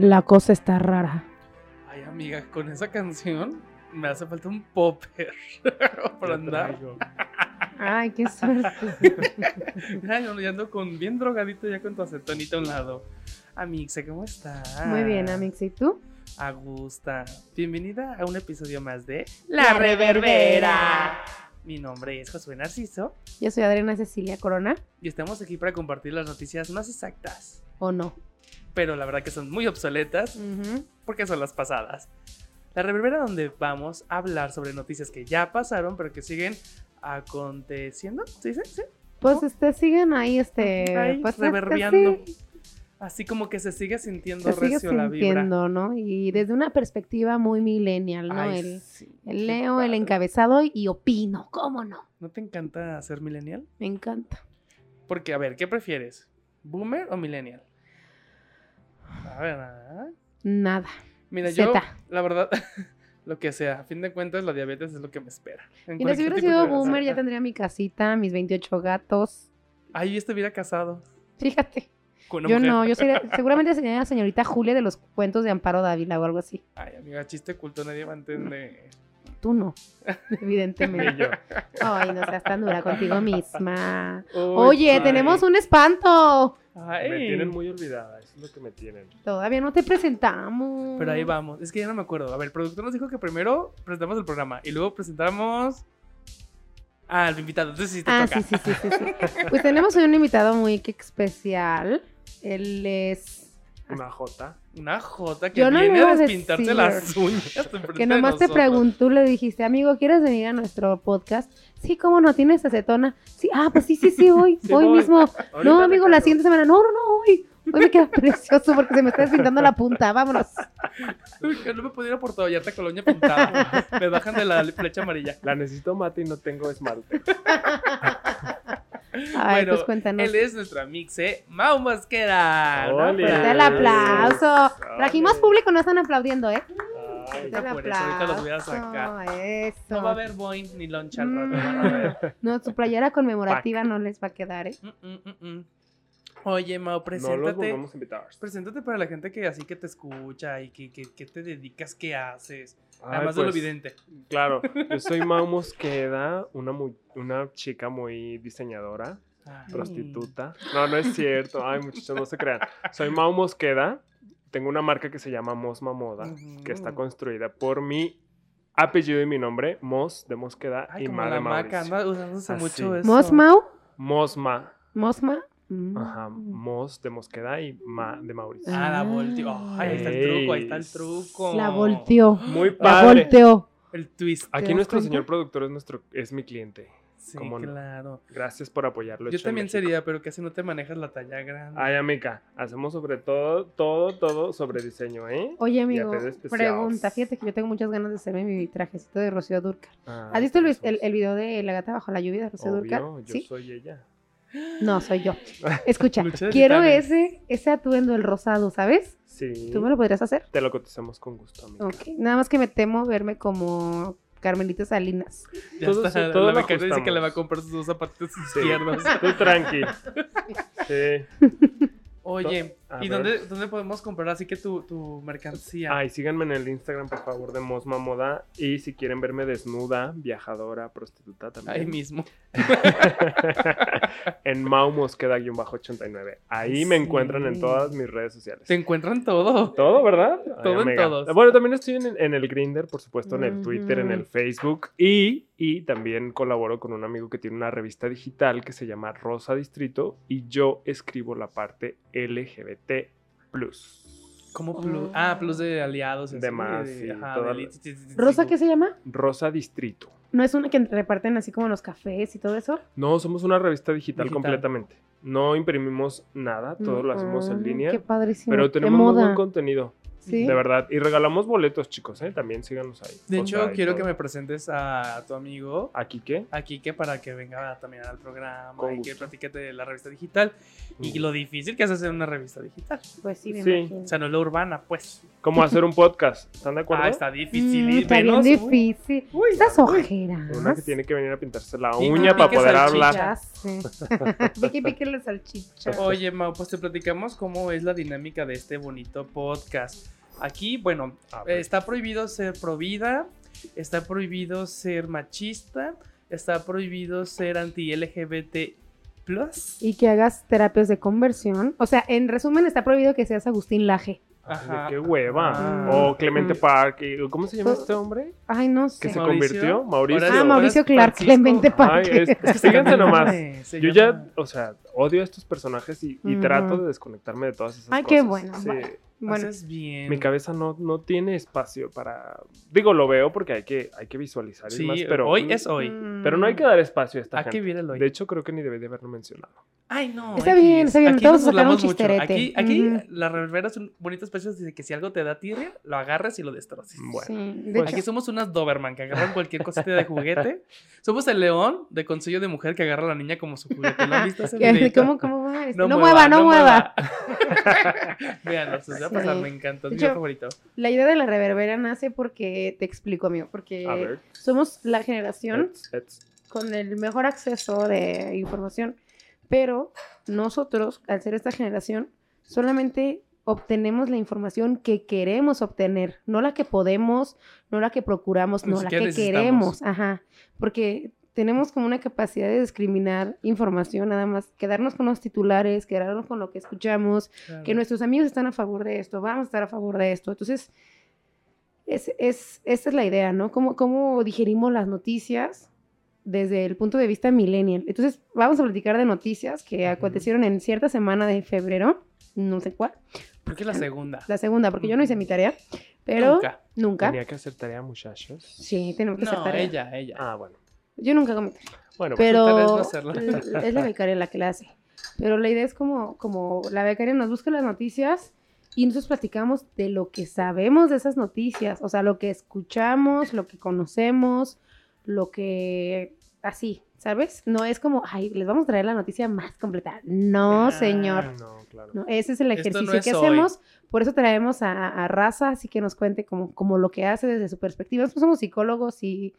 La cosa está rara. Ay, amiga, con esa canción me hace falta un popper para andar. Ay, qué suerte. Ay, no, ya ando con bien drogadito ya con tu acetonita a un lado. Amixe, ¿cómo estás? Muy bien, Amix. ¿Y tú? Agusta. Bienvenida a un episodio más de La Reverbera. Mi nombre es Josué Narciso Yo soy Adriana Cecilia Corona. y estamos aquí para compartir las noticias más exactas, ¿O no? Pero la verdad que son muy obsoletas Ujú. porque son las pasadas. La reverbera donde vamos a hablar sobre noticias que ya pasaron, pero que siguen aconteciendo. ¿Sí, sí, sí? Pues este, siguen ahí, este. Ahí, pues, este, sí, Así como que se sigue sintiendo se sigue recio la vibra. sintiendo, ¿no? Y desde una perspectiva muy millennial, ¿no? Ay, el, sí, el leo, el padre. encabezado y opino. ¿Cómo no? ¿No te encanta ser millennial? Me encanta. Porque, a ver, ¿qué prefieres? ¿Boomer o millennial? A ver, ah. Nada. mira, yo, la verdad, lo que sea, a fin de cuentas, la diabetes es lo que me espera. En Mira, si hubiera sido boomer, ya tendría mi casita, mis 28 gatos. Ay, yo estuviera casado Fíjate. con una Yo mujer. no, yo sería, seguramente sería la señorita Julia de los cuentos de Amparo Dávila o algo así. Ay, amiga, chiste culto, nadie va a entender. Tú no, Ni evidentemente. yo. Ay, no seas tan dura contigo misma. Uy, Oye, ay. tenemos un espanto. Ay. Me tienen muy olvidada, lo que me tienen. Todavía no te presentamos. Pero ahí vamos. Es que ya no me acuerdo. A ver, el productor nos dijo que primero presentamos el programa y luego presentamos al invitado. Entonces sí te Ah, toca. sí, sí, sí, sí, sí. Pues tenemos hoy un invitado muy especial. Él es... Una J. Una J que Yo no viene a despintarse decir. las uñas. Que de nomás te preguntó, le dijiste, amigo, ¿quieres venir a nuestro podcast? Sí, ¿cómo no? ¿Tienes acetona? Sí, ah, pues sí, sí, sí, hoy, Sí, hoy voy. mismo. No, amigo, la siguiente semana. No, no, no, hoy. Hoy me queda precioso porque se me está despintando la punta. Vámonos. Que no me pudiera ir por con la uña pintada. me bajan de la flecha amarilla. La necesito mate y no tengo esmalte. Ay, Bueno, pues cuéntanos. Él es nuestra mixe, Mau Mosquera. ¿no? El aplauso. Trajimos público, no están aplaudiendo, ¿eh? Ay, el por eso, ahorita los voy a sacar. Eso. No va a haber Boeing ni loncha al Mm. No, su playera conmemorativa no les va a quedar, ¿eh? Mm, mm, Oye, Mau, no los preséntate. volvemos a invitar. Preséntate para la gente que así que te escucha y que, que, que te dedicas, qué haces. Ay, Además de lo pues, evidente. Claro, yo soy Mau Mosqueda, una, muy- una chica muy diseñadora, Ay. prostituta. No, no es cierto. Ay, muchachos, no se crean. Soy Mau Mosqueda, tengo una marca que se llama Mosma Moda, que está construida por mi apellido y mi nombre, Mos de Mosqueda Ay, y Ma de maca, Mauricio. usándose Así. mucho eso. ¿Mosmau? Mosma, ¿Mosma? Mm. ajá, Mos de Mosqueda y Ma de Mauricio. Ah, la volteó. Ahí está el truco, ahí está el truco. La volteó. Muy La padre. volteó. El twist. ¿Te Aquí nuestro cuenta? señor productor es nuestro es mi cliente. Sí, claro. Gracias por apoyarlo. Yo también sería, pero casi no te manejas la talla grande. Ay, amiga, hacemos sobre todo, todo, todo sobre diseño, ¿eh? Oye, amigo, pregunta. Fíjate que yo tengo muchas ganas de hacerme mi trajecito de Rocío Durcal. Ah, ¿Has visto el, el- el video de La gata bajo la lluvia de Rocío Durcal? Obvio, yo ¿Sí? soy ella. No, soy yo. Escucha, quiero ese, ese atuendo, el rosado, ¿sabes? Sí. ¿Tú me lo podrías hacer? Te lo cotizamos con gusto, amiga. Ok. Nada más que me temo verme como Carmelita Salinas. Ya todo está. sí, todo la becaria dice que le va a comprar sus dos zapatitos Sí. izquierdos. Tú tranqui. Sí. Oye, A ¿y dónde, dónde podemos comprar así que tu, tu mercancía? Ay, síganme en el Instagram, por favor, de Mosma Moda. Y si quieren verme desnuda, viajadora, prostituta también. Ahí mismo. en Mau Mosqueda-89. Ahí me encuentran en todas mis redes sociales. Te encuentran todo. Todo, ¿verdad? Ay, Todo en todos. Bueno, también estoy en, en el Grinder, por supuesto, en el Twitter, en el. Facebook y, y también colaboro con un amigo que tiene una revista digital que se llama Rosa Distrito y yo escribo la parte LGBT+. Como plus. Oh. Ah, plus de aliados. De así, más, de- sí, ajá, de ¿Rosa qué se llama? Rosa Distrito. ¿No es una que reparten así como los cafés y todo eso? No, somos una revista digital, Digital. completamente. No imprimimos nada, todo lo hacemos en Mm, línea. Qué padrísimo. Pero qué tenemos muy moda. buen contenido. Sí. De verdad. Y regalamos boletos, chicos, ¿eh? También síganos ahí. De hecho, sea, quiero todo. que me presentes a tu amigo ¿Aquí qué? aquí que para que venga también al programa Con y que gusto. platique de la revista digital y lo difícil que es hacer una revista digital. Pues sí, me Sí. imagino. O sea, no es la urbana, pues. ¿Cómo hacer un podcast? ¿Están de acuerdo? Ah, está difícil. Mm, está bien menos- difícil. Uy, Estas uy. ojeras. Una que tiene que venir a pintarse la uña para poder hablar. Pique, pique la salchicha. Oye, Mau, pues te platicamos cómo es la dinámica de este bonito podcast. Aquí, bueno, está prohibido ser provida, está prohibido ser machista, está prohibido ser anti-LGBT+. Y que hagas terapias de conversión. O sea, en resumen, está prohibido que seas Agustín Laje. Ay, Ajá. qué hueva. Ah. O Clemente Mm. Park. ¿Cómo se llama este hombre? Ay, no sé. Que se Mauricio. convirtió. Mauricio. Ah, Mauricio Clark, Francisco. Clemente Ay, Parque. es, es que fíjense nomás. Yo ya, o sea, odio a estos personajes y, y Ujú. trato de desconectarme de todas esas Ay, cosas. qué bueno, Sí. bueno. Bueno, Haces bien. Mi cabeza no, no tiene espacio para. Digo, lo veo porque hay que, hay que visualizar y Sí, más, pero. hoy es hoy. mm, Pero no hay que dar espacio a esta Hay que gente. vivir el hoy. De hecho, creo que ni debí de haberlo mencionado. Ay, no. Está X. bien, está bien, Aquí todos burlamos un mucho. chisterete. Aquí, aquí Ujú. la reverbera es un bonito espacio de que si algo te da tirria, lo agarres y lo destroces. Bueno. Sí, de Pues- Aquí somos unas Doberman que agarran cualquier cosita de juguete. Somos el león de Consejo de Mujer que agarra a la niña como su juguete. ¿Lo han visto ese. ¿Cómo, cómo va? No, mueva, no mueva. Veanlo, se va a pasar, Sí. me encanta. Es mi favorito. La idea de la reverbera nace porque, te explico, amigo, porque somos la generación Ets, ets. con el mejor acceso de información, pero nosotros, al ser esta generación, solamente obtenemos la información que queremos obtener, no la que podemos, no la que procuramos, no la que queremos, ajá, porque tenemos como una capacidad de discriminar información nada más, quedarnos con los titulares, quedarnos con lo que escuchamos, que nuestros amigos están a favor de esto, vamos a estar a favor de esto. Entonces, es, es, esta es la idea, ¿no? ¿Cómo, cómo digerimos las noticias desde el punto de vista millennial? Entonces, vamos a platicar de noticias que acontecieron en cierta semana de febrero, no sé cuál, ¿Por qué la segunda? la segunda, porque yo no hice mi tarea, pero nunca. Nunca. Tenía que hacer tarea, muchachos. Sí, tenemos que hacer No, tarea. ella, ella. Ah, bueno. Yo nunca hago mi tarea. Bueno, pues, no pero hacerla. l- es la becaria la que la hace. Pero la idea es como, como la becaria nos busca las noticias y nosotros platicamos de lo que sabemos de esas noticias, o sea, lo que escuchamos, lo que conocemos, lo que así, ¿sabes? No es como, ay, les vamos a traer la noticia más completa. No, Ah, señor. no, claro. No, ese es el ejercicio no es que hoy. hacemos. Por eso traemos a, a Raza, así que nos cuente como, como lo que hace desde su perspectiva. Nosotros somos psicólogos y,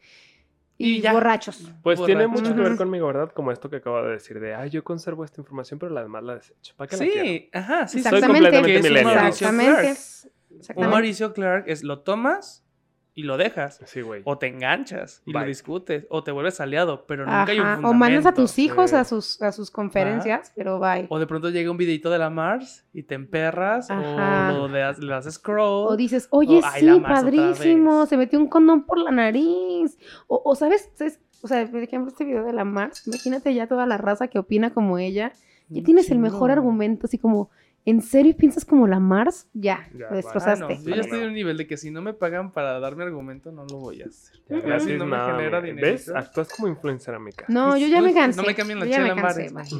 y, Y ya. borrachos. Pues tiene mucho que ver conmigo, ¿verdad? Como esto que acabo de decir, de, ay, yo conservo esta información, pero la demás la desecho. ¿Para qué la quiero? Sí, ajá, sí. Soy Exactamente. completamente millennial. Exactamente. Un. Mauricio Clark es lo tomas y lo dejas. Sí, güey. O te enganchas y lo discutes. O te vuelves aliado, pero nunca hay un fundamento. O mandas a tus sí. hijos a sus, a sus conferencias, pero bye. O de pronto llega un videito de la Mars y te emperras. Ajá. O le, das- le haces scroll. O dices, oye, sí, padrísimo, se metió un condón por la nariz. O, o ¿sabes? ¿sabes? O sea, por ejemplo, este video de la Mars, imagínate ya toda la raza que opina como ella. Ya tienes el mejor argumento, así como, ¿en serio piensas como la Mars? Ya, Ya, lo. Ah, destrozaste. no, Yo ya estoy en un nivel de que si no me pagan para darme argumento, no lo voy a hacer. Ya, gracias, si no me nada, genera me- dinero. ¿Ves? Actúas como influencer, amiga. No, yo ya me cansé. No me cambien la chela me en cansé, bares.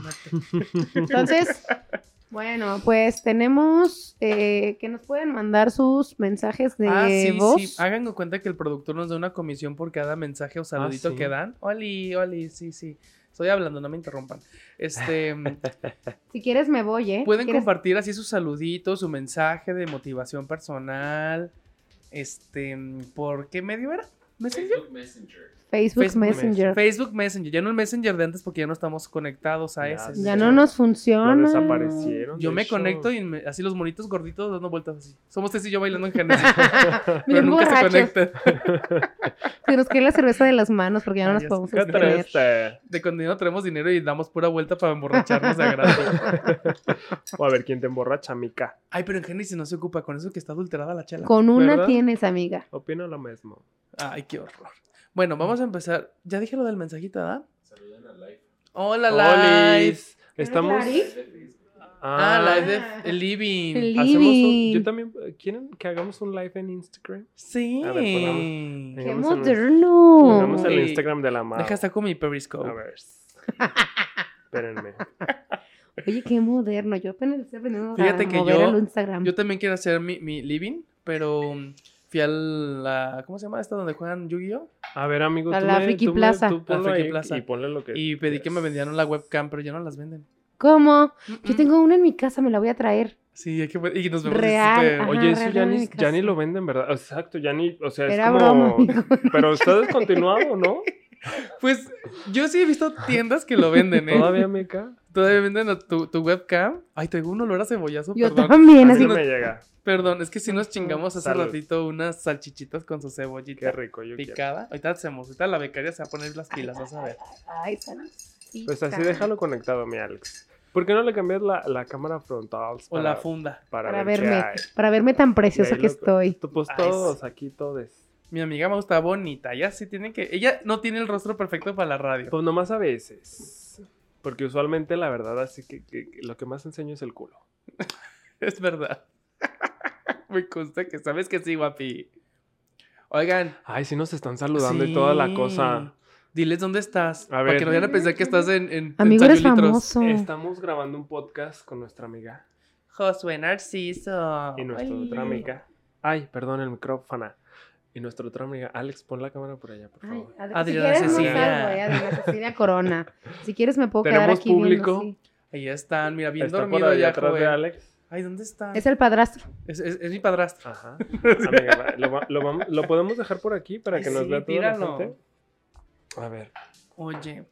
Entonces, bueno, pues tenemos eh, que nos pueden mandar sus mensajes de ah, sí, voz. sí. Hagan cuenta que el productor nos da una comisión por cada mensaje o saludito sí. que dan. Oli, oli, sí, sí. Estoy hablando, no me interrumpan. Este, Si quieres me voy, ¿eh? pueden quieres- compartir así sus saluditos, su mensaje de motivación personal. Este, ¿por qué medio era? ¿Messenger? Facebook, Facebook Messenger. Facebook Messenger, ya no el Messenger de antes porque ya no estamos conectados a Ya ese. Ya no nos Lo funciona. desaparecieron. Yo de me hecho. conecto y me- así los monitos gorditos dando vueltas así. Somos Tess y yo bailando en Genesis. pero nunca se borrachos. conectan. Se nos cae la cerveza de las manos porque ya no Ay, nos podemos triste. De cuando no tenemos dinero y damos pura vuelta para emborracharnos de gratis. O a ver quién te emborracha, mica. Ay, pero en Genesis no se ocupa con eso que está adulterada la chela. Con una ¿verdad? tienes, amiga. Opino lo mismo. Ay, qué horror. Bueno, vamos a empezar. Ya dije lo del mensajito, ¿verdad? Hola, Olis. Live. Estamos. Clary? Ah, live de Ah. el living. El Hacemos un- living. yo también. ¿Quieren que hagamos un live en Instagram? Sí. A ver, pongamos- ¡Qué moderno! Pongamos el. Instagram de la madre. Deja estar con mi Periscope. A ver. Espérenme. Oye, qué moderno. Yo apenas estoy aprendiendo Fíjate a que mover yo- el Instagram. Yo también quiero hacer mi, mi living, pero fui a la. ¿Cómo se llama esta donde juegan Yu-Gi-Oh? A ver, amigo, A tú la me- Friki tú me- Plaza. tú ponlo Friki ahí Plaza. Y ponle lo que... Y pedí que me vendieran la webcam, pero ya no las venden. ¿Cómo? Yo tengo una en mi casa, me la voy a traer. Sí, hay que y nos vemos Real, ajá. Oye, eso real, ya ni, ya ni lo venden, ¿verdad? Exacto, ya ni, o sea, es Era como... broma, amigo. Pero está descontinuado, ¿no? Pues yo sí he visto tiendas que lo venden, ¿eh? Todavía me Todavía venden a tu, tu webcam. Ay, traigo un olor a cebollazo, Yo perdón. también, así. no me llega. Perdón, es que si nos chingamos hace Salud. ratito unas salchichitas con su cebollita Qué rico, yo quiero. picada. Ahorita hacemos, ahorita la becaria se va a poner las pilas, vas a ver. Ay, saludcita. Pues así déjalo conectado, mi Alex. ¿Por qué no le cambias la, la cámara frontal? O la funda. para, Para ver qué verme, para verme tan preciosa que lo- estoy. Tú, Pues Ay, todos aquí, todos. Mi amiga me gusta bonita. Ella sí tiene que. Ella no tiene el rostro perfecto para la radio. Pues nomás a veces. Porque usualmente la verdad así que, que- que lo que más enseño es el culo. Es verdad. me consta que sabes que sí, guapi. Oigan. Ay, sí nos están saludando y toda la cosa. Diles dónde estás. A Para ver. que no vayan a pensar que estás en. en, en Amigo, eres famoso. Estamos grabando un podcast con nuestra amiga Josué Narciso. y nuestra otra amiga. Ay, perdón, el micrófono. Y nuestra otra amiga. Alex, pon la cámara por allá, por Ay, favor. Ad- Adriana si quieres, Cecilia. no eh, Adriana Cecilia Corona. Si quieres, me puedo quedar ¿Tenemos aquí viendo, público? sí. Ahí están, mira, bien Está por dormido allá ya, atrás de joven. Alex. Ay, ¿dónde está? Es el padrastro. Es, es- es mi padrastro. Ajá. Amiga, lo, lo vamos- lo podemos dejar por aquí para Ay, que nos sí, vea toda la tíralo. gente. A ver. Oye.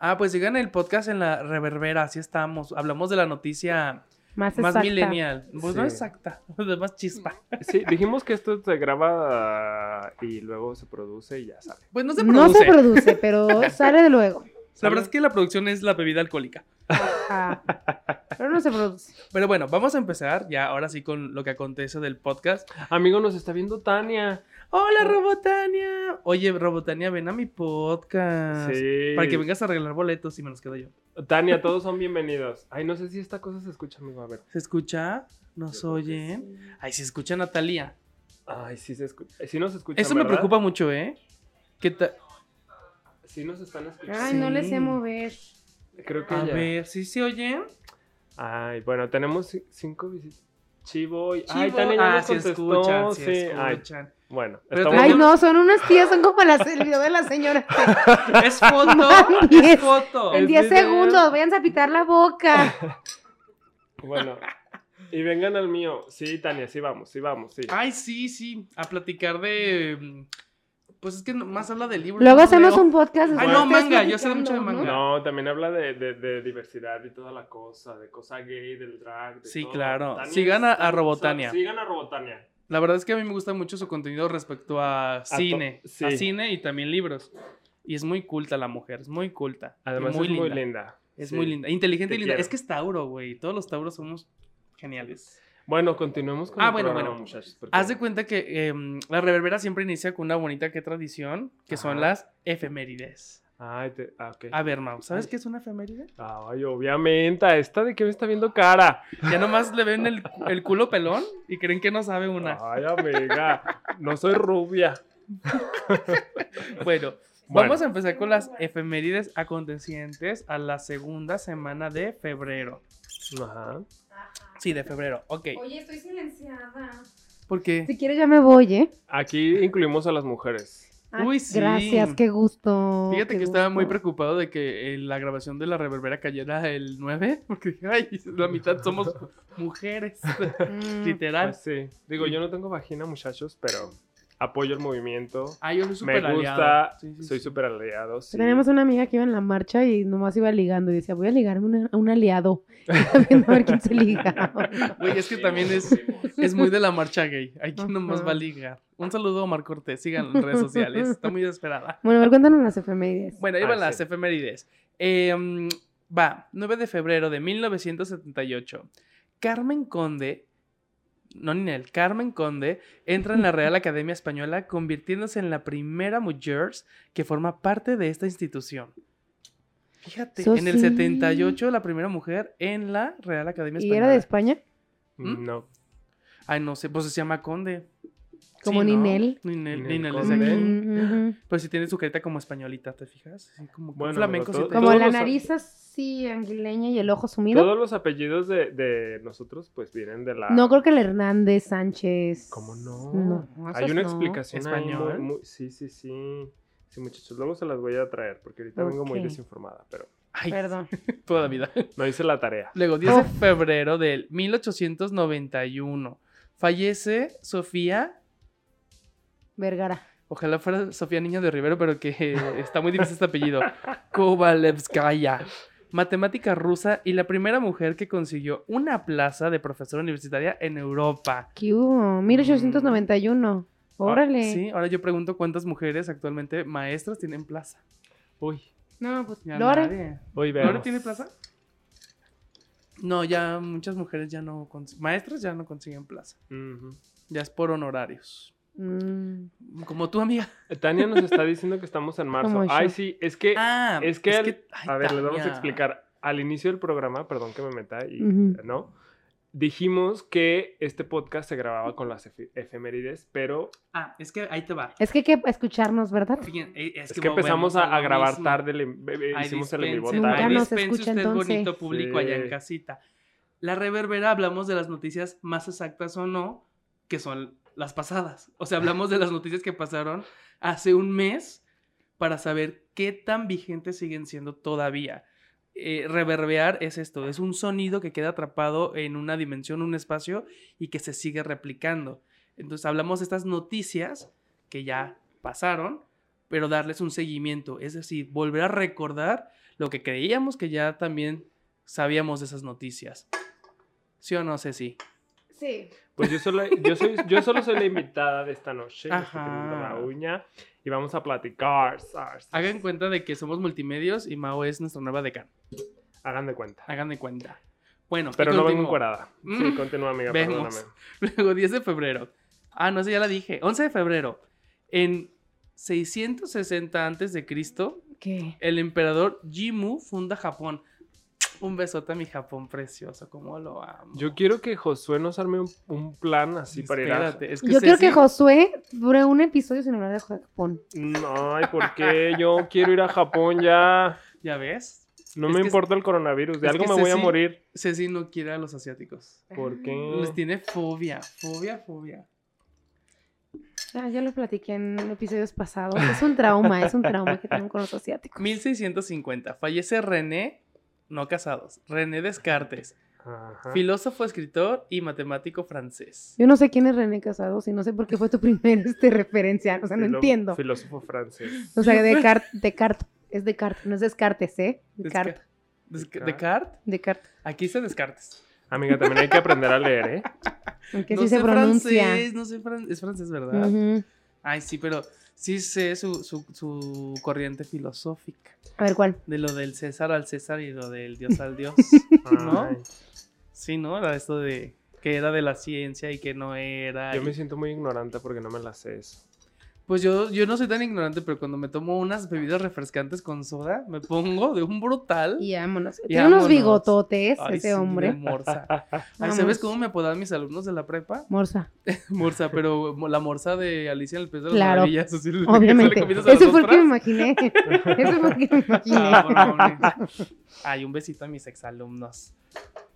Ah, pues sigan el podcast en la reverbera, así estamos. Hablamos de la noticia Más, más exacta. millennial. Pues no exacta, de más chispa. Sí, dijimos que esto se graba y luego se produce y ya sale. Pues no se No produce. se produce, pero sale de luego. La verdad es que la producción es la bebida alcohólica. Ajá. Pero no se produce. Pero bueno, vamos a empezar ya ahora sí con lo que acontece del podcast. Amigo, nos está viendo Tania. Hola, Robotania. Oye, Robotania, ven a mi podcast. Sí. Para que vengas a arreglar boletos y me los quedo yo. Tania, todos son bienvenidos. Ay, no sé si esta cosa se escucha, amigo. A ver. ¿Se escucha? ¿Nos oyen? Ay, se escucha Natalia. Ay, sí se escucha. Sí nos escuchan, Eso me preocupa mucho, ¿eh? ¿Qué tal? Sí nos están escuchando. Ay, no le sé mover. Creo que A ya. ver, ¿sí se oyen? Ay, bueno, tenemos ci- cinco visitas. Chivo y... Ay, ya ah, nos sí contestó. escuchan, sí, sí. Ay, bueno. Pero estamos- Ay, no, son unas tías, son como las, el video de la señora. Es foto, Diez. es foto. En Es 10 video. segundos, váyanse a pitar la boca. Bueno. Y vengan al mío. Sí, Tania, sí vamos, sí vamos, sí. Ay, sí, sí, a platicar de... mm, Pues es que más habla de libros. Luego hacemos leo. un podcast. Ay, después no, manga, yo sé mucho de manga. ¿no? También habla de, de- de diversidad y toda la cosa, de cosa gay, del drag. de Sí, todo. claro. Tania Sigan es- a- a Robotania. Sigan a Robotania. La verdad es que a mí me gusta mucho su contenido respecto a cine. sí. A cine y también libros. Y es muy culta la mujer, es muy culta. Además muy es linda. muy linda. Es Sí. muy linda. Inteligente Te y linda. quiero. Es que es Tauro, güey. Todos los Tauros somos geniales. Bueno, continuemos con Ah, el bueno, programa, bueno. muchachos. porque- Haz de cuenta que em, la reverbera siempre inicia con una bonita que tradición, que son las efemérides. Ay, te... ah, ok. A ver, Mau, ¿sabes qué es una efeméride? Ay, obviamente. ¿a ¿Esta de qué me está viendo cara? Ya nomás le ven el, el culo pelón y creen que no sabe una. Ay, amiga. No soy rubia. Bueno, Bueno. vamos a empezar con las efemérides acontecientes a la segunda semana de febrero. Ajá. Sí, de febrero, ok. Oye, estoy silenciada. ¿Por qué? Si quieres ya me voy, ¿eh? Aquí incluimos a las mujeres. Ay, Uy, sí. Gracias, qué gusto. Fíjate qué que estaba muy preocupado de que eh, la grabación de la reverbera cayera el 9, porque dije, ay, la mitad somos mujeres, Mm, literal. Pues sí. Digo, yo no tengo vagina, muchachos, pero apoyo el movimiento. Ah, yo soy Me súper aliado. gusta, Sí, sí, soy sí. súper aliado. sí. Tenemos una amiga que iba en la marcha y nomás iba ligando y decía, voy a ligarme una- a un aliado. A ver quién se liga. Güey, es que también es, es muy de la marcha gay. Hay quien nomás va a ligar. Un saludo a Omar Cortés, síganlo en redes sociales. Está muy desesperada. Bueno, a ver, cuéntanos las efemérides. Bueno, ahí Ah, las sí. efemérides. Eh, mm, va, 9 de febrero de 1978. Carmen Conde, no Ninel, Carmen Conde entra en la Real Academia Española convirtiéndose en la primera mujer que forma parte de esta institución. Fíjate, en el sí. 78 la primera mujer en la Real Academia ¿Y Española. era de España? ¿Mm? No. Ay, no sé, pues se llama Conde. Como Sí, ¿no? Ninel. Ninel, Ninel es de aquí. Mm. Pero sí tiene su carita como españolita, ¿te fijas? Sí, como Bueno, flamenco. todo- Como la nariz así anguileña y el ojo sumido. Todos los apellidos de, de nosotros pues vienen de la... No creo que el Hernández Sánchez. ¿Cómo no? No, Hay una no. explicación ahí muy- Sí, sí, sí. Sí, muchachos, luego se las voy a traer porque ahorita vengo muy desinformada, pero Ay, Perdón. toda la vida. no hice la tarea. Luego, 10 de febrero del 1891. Fallece Sofía. Vergara. Ojalá fuera Sofía Niño de Rivero, pero que está muy difícil este apellido. Kovalevskaya. Matemática rusa y la primera mujer que consiguió una plaza de profesora universitaria en Europa. ¿Qué hubo? 1891. Órale. Ah, sí, ahora yo pregunto cuántas mujeres actualmente maestras tienen plaza. Uy, No, pues Ya Lore. nadie. hoy ¿Lore tiene plaza? No, ya muchas mujeres ya no cons- maestras ya no consiguen plaza. Ya es por honorarios. Mm, Como tu amiga. Tania nos está diciendo que estamos en marzo. Ay, sí, es que... Ah, es que, al- ay, a ver, les vamos a explicar. Al inicio del programa, perdón que me meta y no, dijimos que este podcast se grababa con las efe- efemérides, pero Ah, es que ahí te va. Es que hay que escucharnos, ¿verdad? Fíjense, eh, es, es, que empezamos a, grabar mismo. tarde, eh, Ay, hicimos el en vivo tarde. nos dispense escucha, usted entonces. bonito público allá en casita. La reverbera hablamos de las noticias más exactas o no, que son las pasadas. O sea, hablamos de las noticias que pasaron hace un mes para saber qué tan vigentes siguen siendo todavía. Eh, reverbear es esto, es un sonido que queda atrapado en una dimensión, un espacio y que se sigue replicando. Entonces hablamos de estas noticias que ya pasaron, pero darles un seguimiento, es decir, volver a recordar lo que creíamos que ya también sabíamos de esas noticias. ¿Sí o no, Ceci? Sí. Pues yo solo, yo, soy, yo solo soy la invitada de esta noche. Ajá. la uña y vamos a platicar. Hagan cuenta de que somos multimedios y Mao es nuestra nueva decana. Hagan de cuenta. Hagan de cuenta. Bueno, Pero no vengo encuerada. Sí, Mm. continúa, amiga, Vemos. perdóname. Luego, 10 de febrero. Ah, no sé, ya la dije. 11 de febrero. En 660 antes de Cristo, ¿Qué? el emperador Jimmu funda Japón. Un besote a mi Japón precioso, como lo amo. Yo quiero que Josué nos arme un, un plan así para ir a... Espérate, es que Yo quiero que Josué dure un episodio sin hablar de Japón. No, ay, ¿por qué? Yo quiero ir a Japón ya. ¿Ya ves? No Es me importa el coronavirus. De es algo me voy a morir. Ceci no quiere a los asiáticos. ¿Por qué? Les tiene fobia, fobia, fobia. Ah, ya lo platiqué en episodios pasados. Es un trauma, es un trauma que tengo con los asiáticos. 1650. Fallece René, no casados, René Descartes, Ajá. filósofo, escritor y matemático francés. Yo no sé quién es René Casados y no sé por qué fue tu primer este, referencia. O sea, no Filo- entiendo. Filósofo francés. O sea, Descartes, Descartes, es Descartes, no es Descartes, ¿eh? Desca- Descartes, Desca- Descartes. Descartes. Aquí se Descartes. Amiga, también hay que aprender a leer, ¿eh? Aunque no sí sé se pronuncia. francés, no sé francés. Es francés, ¿verdad? Ay, sí, pero sí sé su, su, su corriente filosófica. A ver, ¿cuál? De lo del César al César y lo del Dios al Dios. ¿No? Ay, Sí, ¿no? Era esto de que era de la ciencia y que no era. yo y- me siento muy ignorante porque no me la sé eso. Pues yo, yo no soy tan ignorante, pero cuando me tomo unas bebidas refrescantes con soda, me pongo de un brutal. Y vámonos. Y Tiene unos bigototes Ay, ese sí, hombre. Morsa. Ay. ¿Sabes cómo me apodaban mis alumnos de la prepa? Morsa. Morsa, pero la morsa de Alicia en el País de las Claro. Maravillas. así, Obviamente. las Eso fue lo que me imaginé. Eso fue lo que me imaginé. Cabrones. Ay, un besito a mis exalumnos.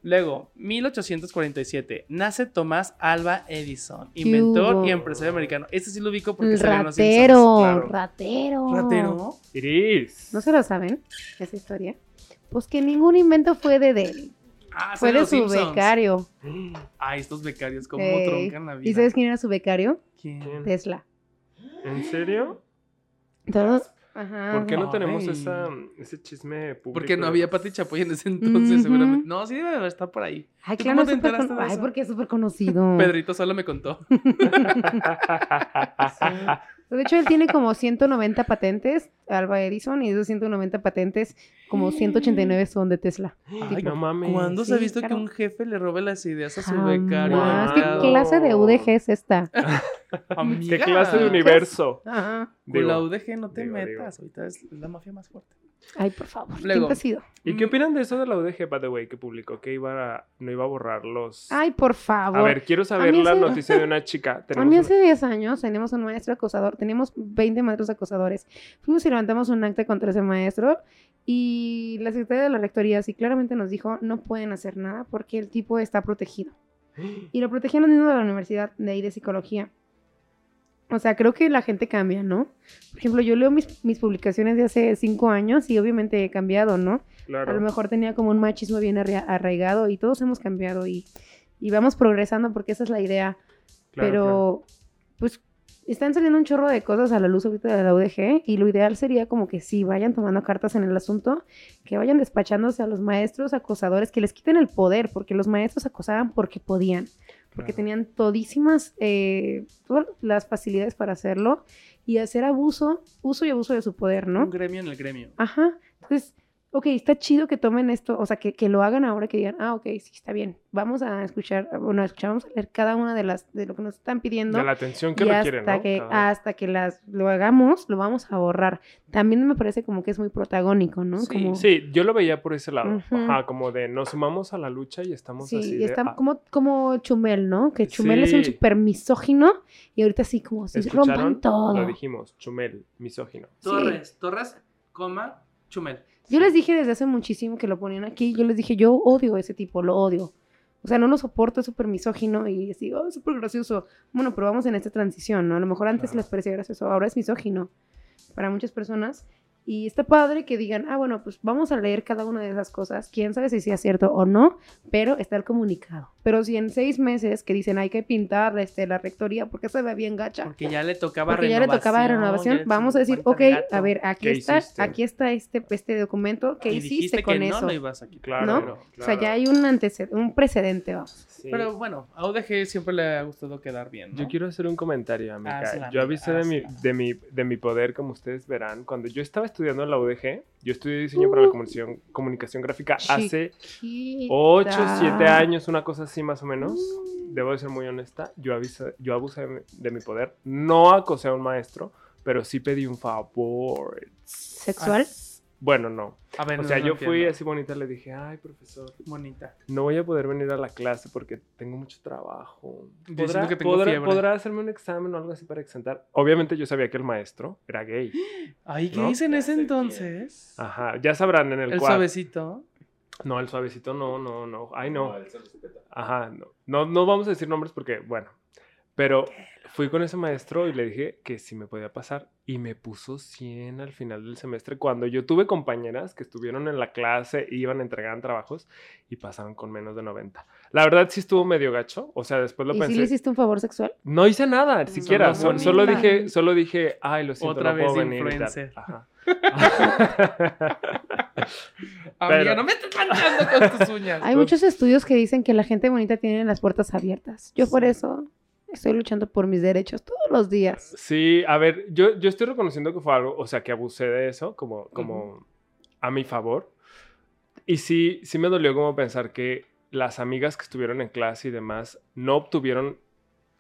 Luego, 1847, nace Tomás Alba Edison, inventor y empresario americano. Este sí lo ubico porque salió en Los ratero, Simpsons, claro. ratero. ¿Ratero? Iris. ¿No se lo saben? Esa historia. Pues que ningún invento fue de él. Ah, Fue de su Simpsons. becario. Ay, estos becarios, cómo Ey. troncan la vida. ¿Y sabes quién era su becario? ¿Quién? ¿Quién? Tesla. ¿En serio? Todos. Ajá. ¿Por qué no Ay. tenemos esa, ese chisme público? Porque no había Pati Chapoy en ese entonces, seguramente. No, sí debe de estar por ahí. Ay, ¿Tú claro, cómo te súper enteraste con- de Ay, porque es súper conocido. Pedrito solo me contó. De hecho, él tiene como 190 patentes, Alba Edison, y de esos 190 patentes, como 189 son de Tesla. Ay, no mames. ¿Cuándo se ha visto claro. que un jefe le robe las ideas a su Jamás. becario? ¿Qué clase de UDG es esta? ¿Qué clase de universo? Ajá. Con Digo, la UDG no te digo, metas. Ahorita es la mafia más fuerte. Ay, por favor. Luego. Siempre ha sido. ¿Y qué Mm. opinan de eso de la UDG, by the way, que publicó que iba a- no iba a borrar los... Ay, por favor. a ver, quiero saber mí la hace- noticia de una chica. A Tenemos mí una- hace 10 años teníamos un maestro acosador, teníamos 20 maestros acosadores. Fuimos y levantamos un acta contra ese maestro y la secretaria de la rectoría sí claramente nos dijo no pueden hacer nada porque el tipo está protegido. Y lo los mismos de la universidad de ahí de psicología. O sea, creo que la gente cambia, ¿no? Por ejemplo, yo leo mis, mis publicaciones de hace 5 años y obviamente he cambiado, ¿no? A Claro. lo mejor tenía como un machismo bien arra- arraigado y todos hemos cambiado y, y vamos progresando porque esa es la idea. claro, Pero, pues, están saliendo un chorro de cosas a la luz ahorita de la UDG y lo ideal sería como que sí, vayan tomando cartas en el asunto, que vayan despachándose a los maestros acosadores, que les quiten el poder, porque los maestros acosaban porque podían, porque Claro. tenían todísimas, eh, todas las facilidades para hacerlo y hacer abuso, uso y abuso de su poder, ¿no? Un gremio en el gremio. Ajá. Entonces, ok, está chido que tomen esto, o sea, que, que lo hagan ahora, que digan, ah, ok, sí, está bien. Vamos a escuchar, bueno, escuchamos a leer cada una de las, de lo que nos están pidiendo. De la atención que y requieren, hasta ¿no? que, Cada- hasta que las, lo hagamos, lo vamos a borrar. También me parece como que es muy protagónico, ¿no? Sí, como, Sí, yo lo veía por ese lado. Ujú. Ajá, como de nos sumamos a la lucha y estamos Sí, así está ah, como, como Chumel, ¿no? Que Chumel es un Sí. súper misógino y ahorita sí como si rompan todo. Lo dijimos, Chumel, misógino. Sí. Torres, Torres, coma, Chumel. Yo les dije desde hace muchísimo que lo ponían aquí, yo les dije, yo odio a ese tipo, lo odio. O sea, no lo soporto, es súper misógino y así, oh, es súper gracioso. Bueno, pero vamos en esta transición, ¿no? A lo mejor antes Claro. les parecía gracioso, ahora es misógino para muchas personas. Y está padre que digan, ah, bueno, pues vamos a leer cada una de esas cosas. Quién sabe si sea cierto o no, pero está el comunicado. Pero si en seis meses que dicen hay que pintar este, la rectoría porque se ve bien gacha, Porque ya le tocaba porque ya le tocaba renovación, vamos a decir, ok, gato. a ver, aquí ¿Qué está, hiciste? aquí está este, este documento, ¿qué Y hiciste dijiste con que eso? no lo ibas a quitar. Claro, ¿No? claro. O sea, ya hay un antecedente, un precedente, vamos. Sí. Pero bueno, a UDG siempre le ha gustado quedar bien, ¿no? Yo quiero hacer un comentario, amiga. Hazla, yo amiga, avisé de mi, de, mi, de mi poder, como ustedes verán. Cuando yo estaba estudiando en la UDG, yo estudié diseño para la Uh. comunicación, comunicación gráfica hace Chiquita. 8, 7 años, una cosa así más o menos. Uh. Debo de ser muy honesta. Yo, avisé, yo abusé de mi, de mi poder. No acosé a un maestro, pero sí pedí un favor. ¿Sexual? Bueno, no. A ver, O no, sea, no yo fui así bonita, le dije, ay, profesor, bonita. no voy a poder venir a la clase porque tengo mucho trabajo. ¿Podrá, que tengo podrá- hacerme un examen o algo así para exentar? Obviamente yo sabía que el maestro era gay. Ay, ¿qué ¿No? hice en ese entonces? Ajá, ya sabrán en el, El cuadro. suavecito. No, el suavecito no, no, no. Ay, no. Ajá, no. no. No vamos a decir nombres porque, bueno. Pero fui con ese maestro y le dije que si me podía pasar y me puso 100 al final del semestre cuando yo tuve compañeras que estuvieron en la clase, iban, entregaban trabajos y pasaban con menos de 90. La verdad sí estuvo medio gacho, o sea, después lo ¿Y si pensé. le hiciste un favor sexual? No hice nada, siquiera. no, so- no, solo dije, solo dije, ay, lo siento, Otra no vez puedo venir y tal". influencer. Ajá. Amiga, Pero- no me estés manchando con tus uñas. Hay muchos estudios que dicen que la gente bonita tiene las puertas abiertas. Yo por eso estoy luchando por mis derechos todos los días. Sí, a ver, yo, yo estoy reconociendo que fue algo, o sea, que abusé de eso, como, como a mi favor. Y sí, sí me dolió como pensar que las amigas que estuvieron en clase y demás no obtuvieron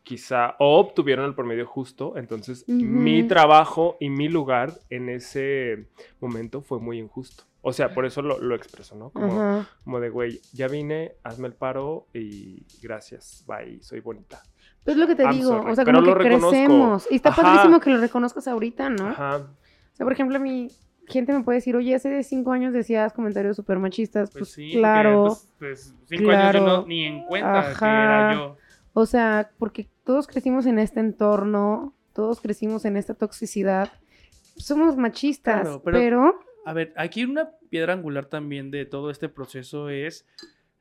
quizá, o obtuvieron el promedio justo, entonces mi Ujú. trabajo y mi lugar en ese momento fue muy injusto. O sea, por eso lo, lo expreso, ¿no? Como, como de, güey, ya vine, hazme el paro y gracias, bye, soy bonita. Es lo que te I'm digo, sorry, o sea, pero como que reconozco. crecemos. Y está Ajá. padrísimo que lo reconozcas ahorita, ¿no? Ajá. O sea, por ejemplo, a mí, gente me puede decir, oye, hace cinco años decías comentarios súper machistas. Pues, Pues sí, claro. porque, pues, pues, cinco años yo claro. no, ni en cuenta que Ajá. era yo. O sea, porque todos crecimos en este entorno, todos crecimos en esta toxicidad. Somos machistas, Claro, pero- pero... A ver, aquí una piedra angular también de todo este proceso es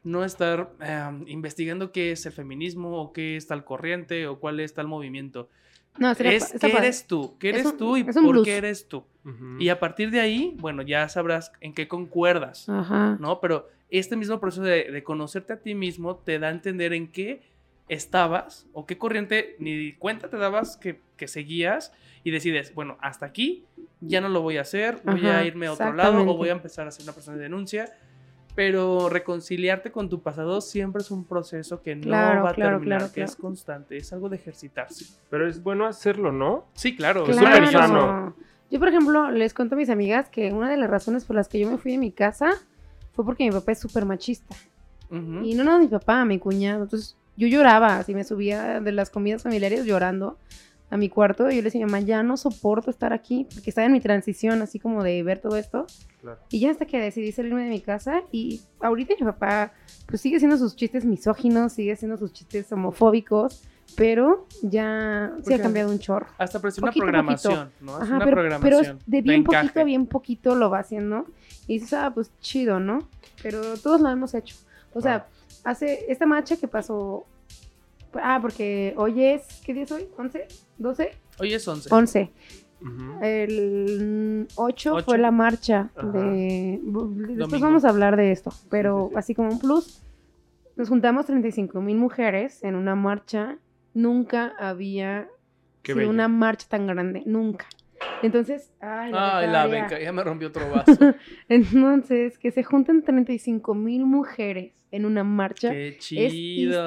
no estar eh, investigando qué es el feminismo o qué es tal corriente o cuál es tal movimiento. No, sería Es qué padre. eres tú, qué Es eres un- tú y por qué eres tú. Y a partir de ahí, bueno, ya sabrás en qué concuerdas. ¿no? Pero este mismo proceso de, de conocerte a ti mismo te da a entender en qué estabas o qué corriente ni cuenta te dabas que, que seguías y decides, bueno, hasta aquí ya no lo voy a hacer, voy a irme a otro lado o voy a empezar a ser una persona de denuncia. Pero reconciliarte con tu pasado siempre es un proceso que no Claro, va a claro, terminar, claro, que es constante, es algo de ejercitarse. Pero es bueno hacerlo, ¿no? Sí, claro, Es es súper sano. Yo, por ejemplo, les cuento a mis amigas que una de las razones por las que yo me fui de mi casa fue porque mi papá es súper machista. Y no nada mi papá, mi cuñado. Entonces yo lloraba, así me subía de las comidas familiares llorando a mi cuarto. Y yo le decía, mamá, ya no soporto estar aquí, porque estaba en mi transición, así como de ver todo esto. Claro. Y ya hasta que decidí salirme de mi casa. Y ahorita mi papá, pues sigue haciendo sus chistes misóginos, sigue haciendo sus chistes homofóbicos. Pero ya Porque ha cambiado un chorro. Hasta parece una Poquito programación, ¿no? Es Ajá, una pero, programación. pero de bien poquito a bien poquito lo va haciendo. Y dices, ah, pues chido, ¿no? Pero todos lo hemos hecho. O sea, hace esta marcha que pasó. Ah, porque hoy es. ¿Qué día es hoy? ¿11? ¿12? Hoy es 11. 11. Ujú. El 8 Ocho. fue la marcha Ajá. de... Después Domingo. vamos a hablar de esto, pero Sí, sí, sí. así como un plus, nos juntamos 35 mil mujeres en una marcha. Nunca había Qué sido bello. una marcha tan grande, nunca. Entonces, ay, la Ay, la beca, ya me rompió otro vaso. Entonces, que se junten 35 mil mujeres en una marcha Qué es chido.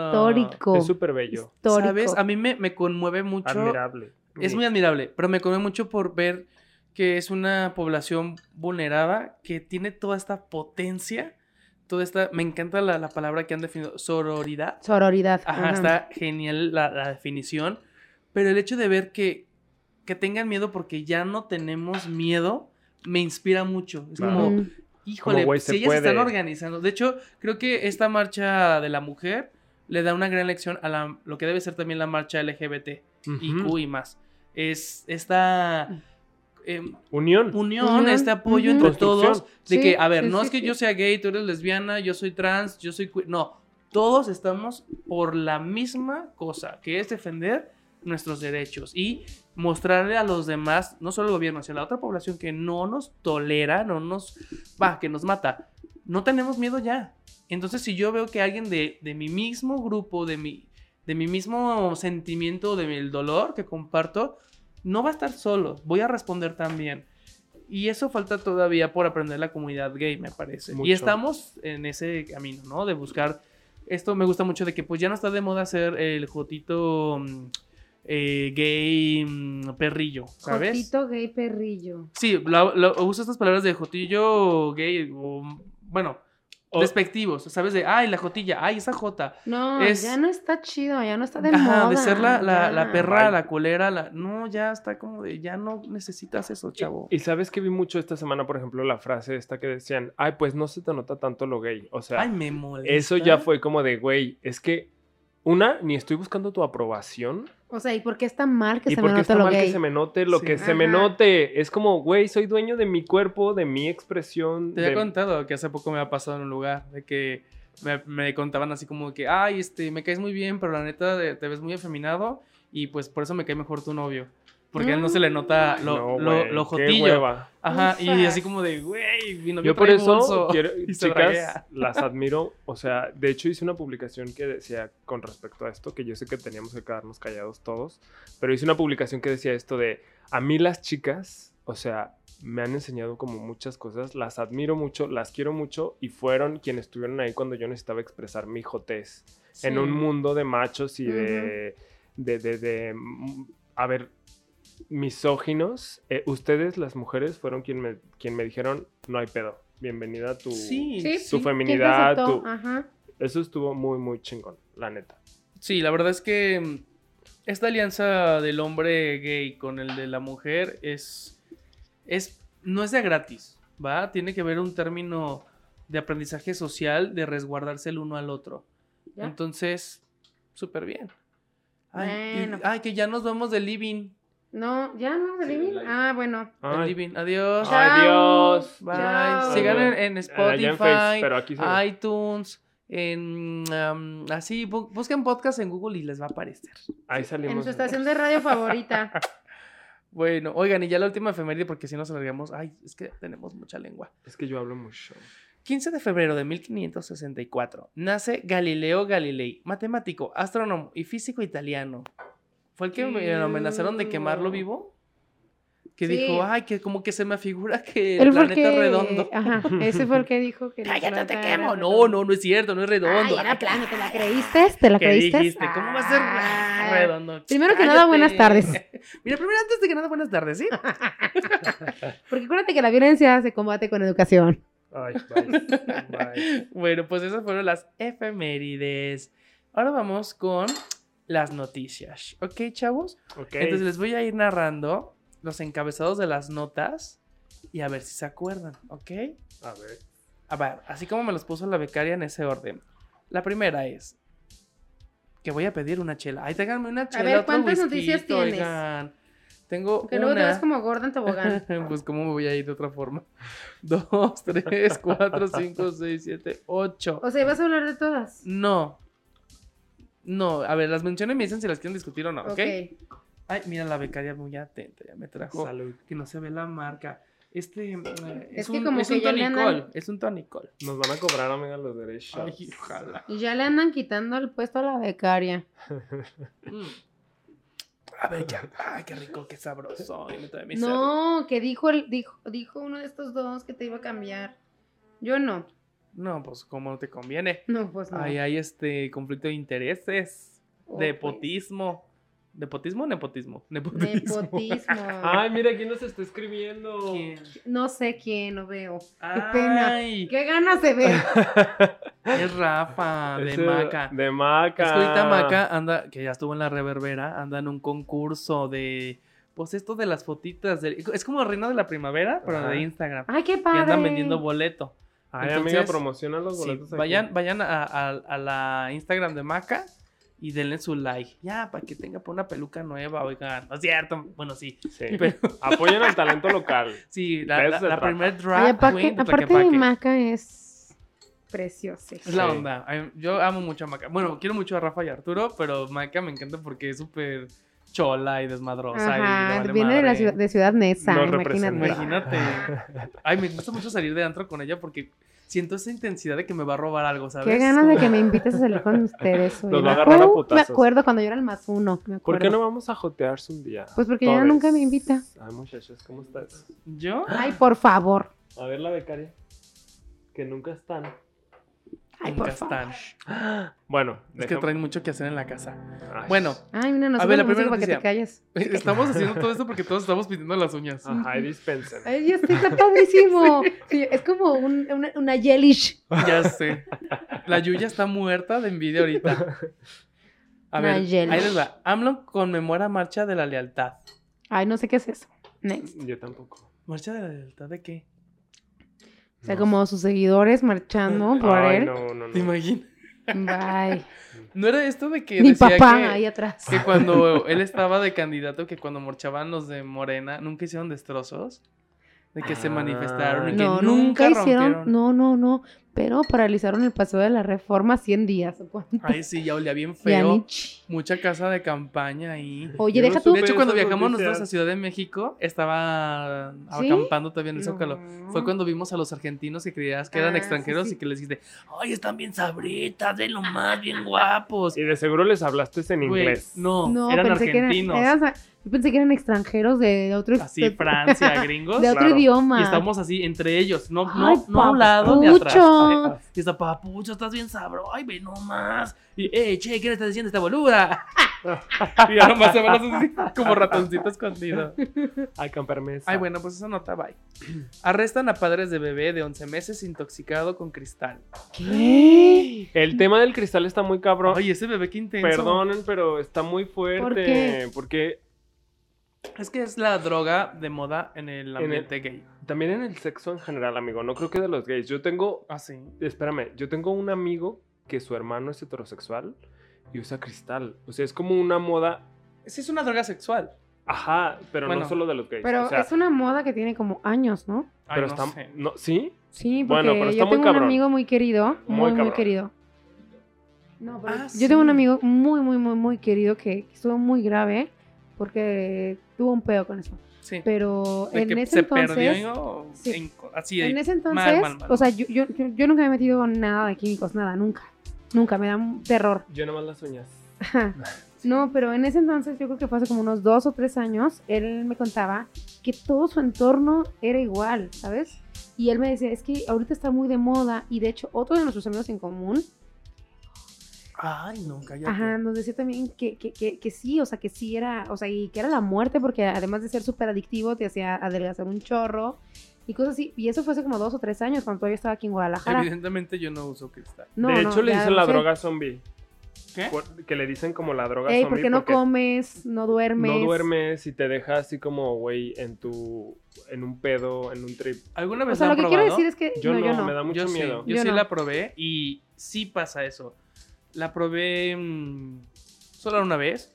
histórico. Es súper bello. histórico. ¿Sabes? A mí me, me conmueve mucho. Admirable. Es muy admirable, pero me conmueve mucho por ver que es una población vulnerada que tiene toda esta potencia, toda esta, me encanta la, la palabra que han definido, sororidad. Sororidad. Ajá, ajá. está genial la, la definición, pero el hecho de ver que, que tengan miedo porque ya no tenemos miedo, me inspira mucho. Es Claro. como, híjole, güey, si se ellas se están organizando. De hecho, creo que esta marcha de la mujer le da una gran lección a la, lo que debe ser también la marcha LGBT, IQ Ujú. y más. Es esta em, Unión. unión, Unión, este apoyo ujú. entre todos, de Sí, que, a ver, sí, no sí, es que sí. yo sea gay, tú eres lesbiana, yo soy trans, yo soy queer, no, todos estamos por la misma cosa, que es defender nuestros derechos y mostrarle a los demás, no solo al gobierno, sino a la otra población que no nos tolera, no nos, va, que nos mata, no tenemos miedo ya. Entonces, si yo veo que alguien de, de mi mismo grupo, de mi, de mi mismo sentimiento, de mi, el dolor que comparto, no va a estar solo, voy a responder también. Y eso falta todavía por aprender la comunidad gay, me parece. Mucho. Y estamos en ese camino, ¿no? De buscar. Esto me gusta mucho de que pues ya no está de moda ser el jotito mm, eh, gay mm, perrillo, ¿sabes? Jotito gay perrillo. Sí, lo- lo- uso estas palabras de jotillo gay, o, bueno, O- despectivos, ¿sabes? De, ay, la jotilla, ay, esa jota. No, Es- ya no está chido, ya no está de Ajá, moda. de ser la, la, la perra, la colera, la... No, ya está como de, ya no necesitas eso, chavo. Y sabes que vi mucho esta semana, por ejemplo, la frase esta que decían, ay, pues no se te nota tanto lo gay. O sea, Ay, me molesta. eso ya fue como de, güey, es que, una, ni estoy buscando tu aprobación. O sea, ¿y por qué está mal que y se me está mal que se me note lo Sí. que se me note. Es como, güey, soy dueño de mi cuerpo, de mi expresión. Te había de- contado que hace poco me ha pasado en un lugar de que me, me contaban así como que, ay, este, me caes muy bien, pero la neta de- te ves muy afeminado y pues por eso me cae mejor tu novio. Porque a él no se le nota lo, No, lo, güey, lo qué jotillo. hueva. Ajá, y así como de, güey, mi novio Yo por eso, bolso". quiero, y se chicas, las admiro. O sea, de hecho hice una publicación que decía con respecto a esto, que yo sé que teníamos que quedarnos callados todos, pero hice una publicación que decía esto de, a mí las chicas, o sea, me han enseñado como muchas cosas, las admiro mucho, las quiero mucho y fueron quienes estuvieron ahí cuando yo necesitaba expresar mi jotez en un mundo de machos y de, de, de, de, mm, a ver, misóginos. Eh, ustedes, las mujeres, fueron quien me, quien me dijeron, no hay pedo, bienvenida a tu... Sí, sí, feminidad, tu- Ajá. Eso estuvo muy, muy chingón, la neta. Sí, la verdad es que mm, esta alianza del hombre gay con el de la mujer es, es no es de gratis, ¿va? Tiene que haber un término de aprendizaje social de resguardarse el uno al otro. ¿Ya? Entonces, súper bien. Ay, y- Bueno. ay, que ya nos vamos del living. No, ¿ya no de living? Ah, bueno. Ay, living. Adiós. Dios. Bye. Sigan en, en Allá en Face, Spotify, pero aquí iTunes, en um, así, bu- busquen podcast en Google y les va a aparecer. Ahí En salimos. su estación de radio favorita. Bueno, oigan, y ya la última efeméride, porque si nos alargamos, ay, es que tenemos mucha lengua. Es que yo hablo mucho. 15 de febrero de 1564, nace Galileo Galilei, matemático, astrónomo y físico italiano. ¿Fue el que me lo amenazaron de quemarlo vivo? Que Sí. dijo, ay, que como que se me figura que el planeta que... es redondo. Ajá, ese fue el que dijo que... el Cállate, te quemo. No, no, no es cierto, no es redondo. Ay, era plano, ¿te la creíste? ¿Te la ¿Qué creíste? dijiste? ¿Cómo va a ser Ah. redondo? Primero que nada, buenas tardes. Mira, primero antes de que nada, buenas tardes, ¿sí? Porque acuérdate que la violencia se combate con educación. Ay, bye. Bye. Bueno, pues esas fueron las efemérides. Ahora vamos con las noticias. ¿Ok, chavos? Ok. Entonces les voy a ir narrando los encabezados de las notas y a ver si se acuerdan, ¿ok? A ver. A ver, así como me los puso la becaria en ese orden. La primera es que voy a pedir una chela. Ay, tráiganme una chela. ver, otro ¿cuántas whisky, noticias tienes? oigan. Tengo Que luego te ves como gorda en tobogán. pues, ¿cómo me voy a ir de otra forma? Dos, tres, cuatro, cinco, seis, siete, ocho. O sea, ¿vas a hablar de todas? No. No, a ver, las menciono y me dicen si las quieren discutir o no, ¿ok? Ok. Ay, mira, la becaria muy atenta, ya me trajo. Salud. Que no se ve la marca. Este eh, es, Es que un, como es que un ya le andan- tonicol. Es un tonicol. Nos van a cobrar, amiga, los derechos. Ay, ojalá. Y ya le andan quitando el puesto a la becaria. Mm. A ver, ya. Ay, qué rico, qué sabroso. Y me trae mi No, que dijo, el, dijo, dijo uno de estos dos que te iba a cambiar. Yo no. No, pues como no te conviene. No, pues no. Ahí hay este conflicto de intereses. Oh, Nepotismo. ¿Nepotismo o nepotismo? Nepotismo. Nepotismo. Ay, mira, ¿quién nos está escribiendo? ¿Quién? No sé quién, no veo. Qué pena. Ay, Qué ganas de ver. es Rafa de Maca. De Maca. Es que ahorita Maca anda, que ya estuvo en la reverbera, anda en un concurso pues esto de las fotitas. de- es como Reina de la Primavera, pero Ajá. de Instagram. Ay, qué Y padre. andan vendiendo boleto. Ay, Entonces, amiga, promociona los Sí, boletos aquí. vayan, vayan a, a- a la Instagram de Maca y denle su like. Ya, para que tenga por una peluca nueva, oigan. No es cierto. Bueno, sí. Sí. Pero Apoyen al talento local. sí, la, la, la primer Ay, aparte, de aparte Tlaquepaque. de Maca es preciosa. Es la Sí. onda. Yo amo mucho a Maca. Bueno, quiero mucho a Rafa y a Arturo, pero Maca me encanta porque es súper chola y desmadrosa. y vale viene de la ciudad, de Ciudad Neza, Nos imagínate. Imagínate. Ay, me gusta mucho salir de antro con ella porque siento esa intensidad de que me va a robar algo, ¿sabes? Qué ganas de que me invites a salir con ustedes. oye. Los va a Me agarrar a Me putazos. acuerdo cuando yo era el más uno. me ¿Por qué no vamos a jotearse un día? Pues porque ella nunca me invita. Ay, muchachos, ¿cómo estás? ¿Yo? Ay, por favor. A ver la becaria. Que nunca están. Ay, Nunca por favor. están. Bueno, Es que traen mucho que hacer en la casa. Ay. Bueno, Ay, mira, nos A ver, la primera para que te calles. estamos haciendo todo esto porque todos estamos pidiendo las uñas. Ajá, y dispensen. Ay, Dios, está padrísimo. Sí, es como un- una, una yellish. Ya sé. La Yuya está muerta de envidia ahorita. A ver, ahí les va. AMLO conmemora Marcha de la Lealtad. Ay, no sé qué es eso. Next. Yo tampoco. ¿Marcha de la Lealtad de qué? O sea, No como sus seguidores marchando por Ay, él. no, no, ¿Te no. imaginas? Bye. ¿No era esto de que Mi decía papá que, ahí atrás. que cuando él estaba de candidato, que cuando marchaban los de Morena, nunca hicieron destrozos? De que se Ah. manifestaron y que No, nunca, nunca hicieron. rompieron. No, no, no. Pero paralizaron el paseo de la reforma 100 días. ¿o cuánto? Ay, sí, ya olía bien feo. Mucha casa de campaña ahí. Oye, no deja tú. De hecho, cuando viajamos nosotros a. Ciudad de México, estaba ¿Sí? acampando todavía en el Zócalo. No. Fue cuando vimos a los argentinos que creías que eran Ah, extranjeros sí, sí. y que les dijiste, ay, están bien sabritas, de lo más, bien guapos. Y de seguro les hablaste en inglés. no, No, eran pensé que eran- argentinos. eran- yo pensé que eran extranjeros de otro. Así, Francia, gringos. De otro claro. idioma. Y estamos así entre ellos, no, no, Ay, no a un lado ni atrás. Y está, papucho, estás bien sabro, ay, ve nomás. Y, eh, che, ¿qué le estás diciendo a esta boluda? y ya nomás se van así como ratoncito escondido. Ay, campermesa. Ay, bueno, pues esa nota, bye. Arrestan a padres de bebé de 11 meses intoxicado con cristal. ¿Qué? El tema del cristal está muy cabrón. Ay, ese bebé qué intenso. Perdonen, pero está muy fuerte. ¿Por qué? Porque Es que es la droga de moda en el el- ambiente gay. También en el sexo en general, amigo. No creo que de los gays. Yo tengo. Ah, sí. Espérame, yo tengo un amigo que su hermano es heterosexual y usa cristal. O sea, es como una moda. Sí, es una droga sexual. Ajá, pero Bueno. no solo de los gays. Pero o sea, es una moda que tiene como años, ¿no? Ay, pero no está. sé. No, ¿Sí? Sí, porque Bueno, pero está yo muy tengo un cabrón. amigo muy querido, Muy muy, muy, querido. No, pero Ah, yo tengo un amigo muy, muy, muy, muy querido que estuvo muy grave porque tuvo un pedo con eso. Sí. Pero De en que ese se entonces, perdió sí. en- así de en ese entonces, mal, mal, mal. o sea, yo, yo, yo, yo nunca me he metido nada de químicos, nada, nunca. Nunca, me da un terror. Yo nomás las uñas. Ajá. No, pero en ese entonces, yo creo que fue hace como unos dos o tres años, él me contaba que todo su entorno era igual, ¿sabes? Y él me decía, es que ahorita está muy de moda y de hecho otro de nuestros amigos en común, Ay, no, cállate. ajá, nos decía también que, que, que, que sí, o sea, que sí era, o sea, y que era la muerte porque además de ser súper adictivo te hacía adelgazar un chorro y cosas así. Y eso fue hace como dos o tres años cuando todavía estaba aquí en Guadalajara. Evidentemente yo no uso cristal. No, de no, hecho, le ya dicen lo la sé. droga zombie. ¿Qué? Por- que le dicen como la droga Ey, zombie. porque no comes, no duermes. No duermes y te deja así como, güey, en tu. en un pedo, en un trip. ¿Alguna O vez sea, la lo han que quiero probado? decir es que Yo no, no, yo no. me da mucho yo miedo. Sí, yo, Yo sí no. la probé y sí pasa eso. La probé mm, solo una vez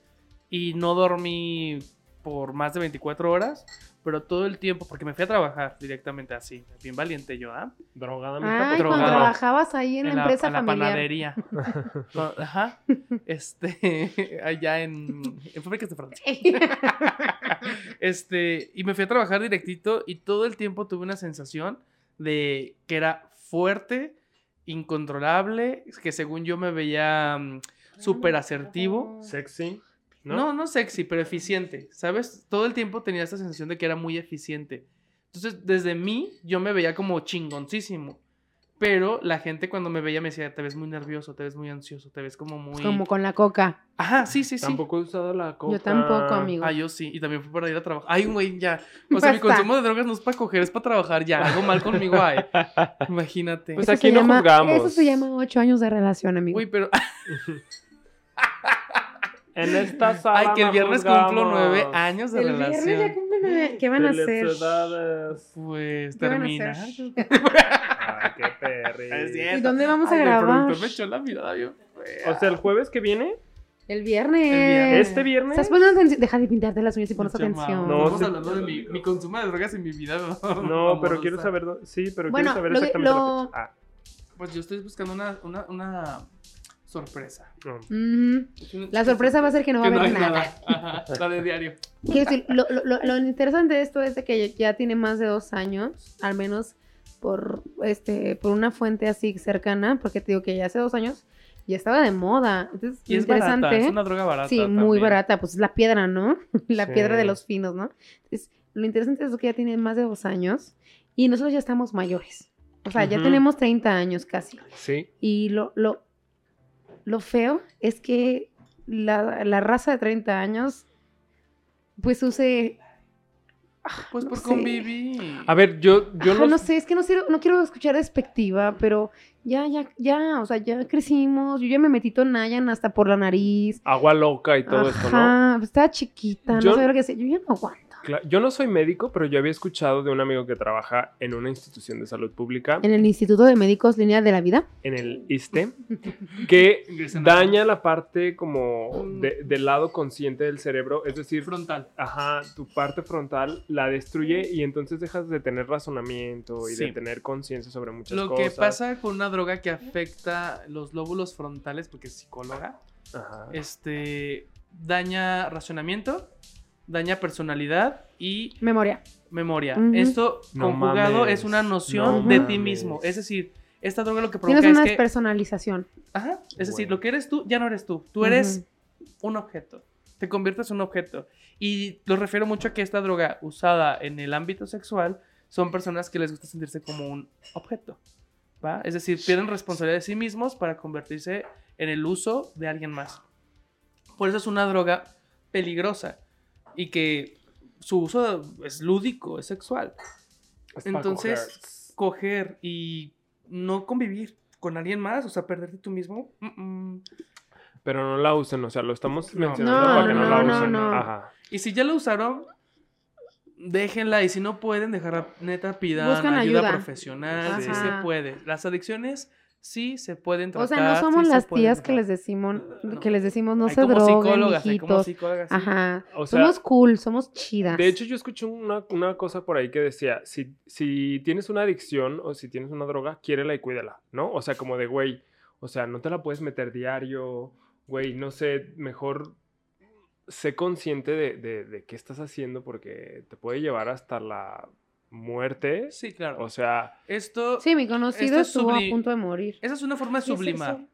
y no dormí por más de 24 horas, pero todo el tiempo, porque me fui a trabajar directamente así, bien valiente yo, ¿ah? Drogada, mija, Ay, pues, cuando drogado. trabajabas ahí en, la empresa a la familiar. panadería. No, Ajá. Este, allá en, en fábricas de Francia. Este, y me fui a trabajar directito y todo el tiempo tuve una sensación de que era fuerte, incontrolable, que según yo me veía mm, súper asertivo. Sexy. ¿no? ¿no? no, sexy, pero eficiente, ¿sabes? Todo el tiempo tenía esta sensación de que era muy eficiente. Entonces, desde mí, yo me veía como chingoncísimo. Pero la gente cuando me veía me decía, te ves muy nervioso, te ves muy ansioso, te ves como muy... Como con la coca. Ajá, sí, sí, sí. Tampoco he usado la coca. Yo tampoco, amigo. Ah, yo sí, y también fue para ir a trabajar. Ay, güey, ya. O sea, mi consumo de drogas no es para coger, es para trabajar ya. Algo mal conmigo hay. Imagínate. Pues Eso aquí no llama- juzgamos. Eso se llama ocho años de relación, amigo. Uy, pero. En esta sala. Ay, que el viernes juzgamos. cumplo nueve años de el viernes ya relación. cumplen nueve. ¿Qué van a hacer? Pues ¿Qué van a terminar. hacer? Ay, qué ¿Y dónde vamos a Ay, El grabar? productor me echó la mirada fea. O sea, el jueves que viene, El viernes. El viernes. este viernes. ¿Estás poniendo atención? Deja de pintarte las uñas y pones atención. No, Estamos sí. hablando de mi, mi consumo de drogas en mi vida. No, pero quiero saber. Sí, pero Bueno, quiero saber lo que- exactamente lo- la fecha. Ah, Pues yo estoy buscando una, una, una sorpresa. no. Una- La sorpresa va a ser que no va a que no haber hay nada. nada. Ajá, la de diario. Quiero decir, lo, lo- lo- lo interesante de esto es de que ya tiene más de dos años, al menos por, este, por una fuente así cercana, porque te digo que ya hace dos años ya estaba de moda. Entonces, Y es interesante. barata, es una droga barata. sí, muy barata, pues es la piedra, ¿no? la Sí. piedra de los finos, ¿no? Entonces, lo interesante es que ya tiene más de dos años y nosotros ya estamos mayores. O sea, ya tenemos 30 años casi. Sí. Y lo, lo, lo feo es que la, la raza de 30 años, pues use. Ah, Pues no por sé. convivir. A ver, yo, yo Ajá, no, no sé, es que no quiero, no quiero escuchar despectiva, pero ya, ya, ya, o sea, ya crecimos. Yo ya me metí Tonayan hasta por la nariz. agua loca y todo esto, ¿no? Ajá, pues estaba chiquita, Yo- no sabía lo que hacía. Yo ya no aguanto. Yo no soy médico, pero yo había escuchado de un amigo que trabaja en una institución de salud pública, En el Instituto de Médicos Línea de la Vida. en el ISTE, que daña la parte como de- del lado consciente del cerebro, es decir, frontal. ajá, tu parte frontal la destruye y entonces dejas de tener razonamiento y de tener conciencia sobre muchas Lo cosas. que pasa con una droga que afecta los lóbulos frontales, porque es psicóloga, Ajá. este daña racionamiento, daña personalidad y Memoria. memoria. Esto No conjugado mames, es una noción no de ti mismo. Es decir, esta droga lo que Tienes provoca una es que despersonalización. Ajá. Es decir, lo que eres tú ya no eres tú. Tú eres un objeto. Te conviertes en un objeto. Y lo refiero mucho a que esta droga usada en el ámbito sexual son personas que les gusta sentirse como un objeto. ¿Va? Es decir, pierden responsabilidad de sí mismos para convertirse en el uso de alguien más. Por eso es una droga peligrosa y que su uso es lúdico, es sexual. Es Entonces, coger y no convivir con alguien más, o sea, perderte tú mismo. mm, mm. Pero no la usen, o sea, lo estamos No. mencionando No, para que no, no, la usen. no. Ajá. Y si ya lo usaron, déjenla. Y si no pueden, dejar neta, pidan ayuda, ayuda. profesional. Sí Ajá. se puede. Las adicciones sí se pueden tratar. O sea, no somos sí las tías que les decimos, que les decimos no Hay se como droguen, psicólogas, hay como hijitos. psicólogas. sí. Ajá. O sea, somos cool, somos chidas. De hecho, yo escuché una, una cosa por ahí que decía, si, si tienes una adicción o si tienes una droga, quiérela y cuídala, ¿no? O sea, como de, güey, o sea, no te la puedes meter diario, güey, no sé, mejor sé consciente de, de, de qué estás haciendo porque te puede llevar hasta la muerte. Sí, claro. O sea, Esto, sí, mi conocido esto es estuvo a punto de morir. esa es una forma de ¿Qué es sublimar. eso?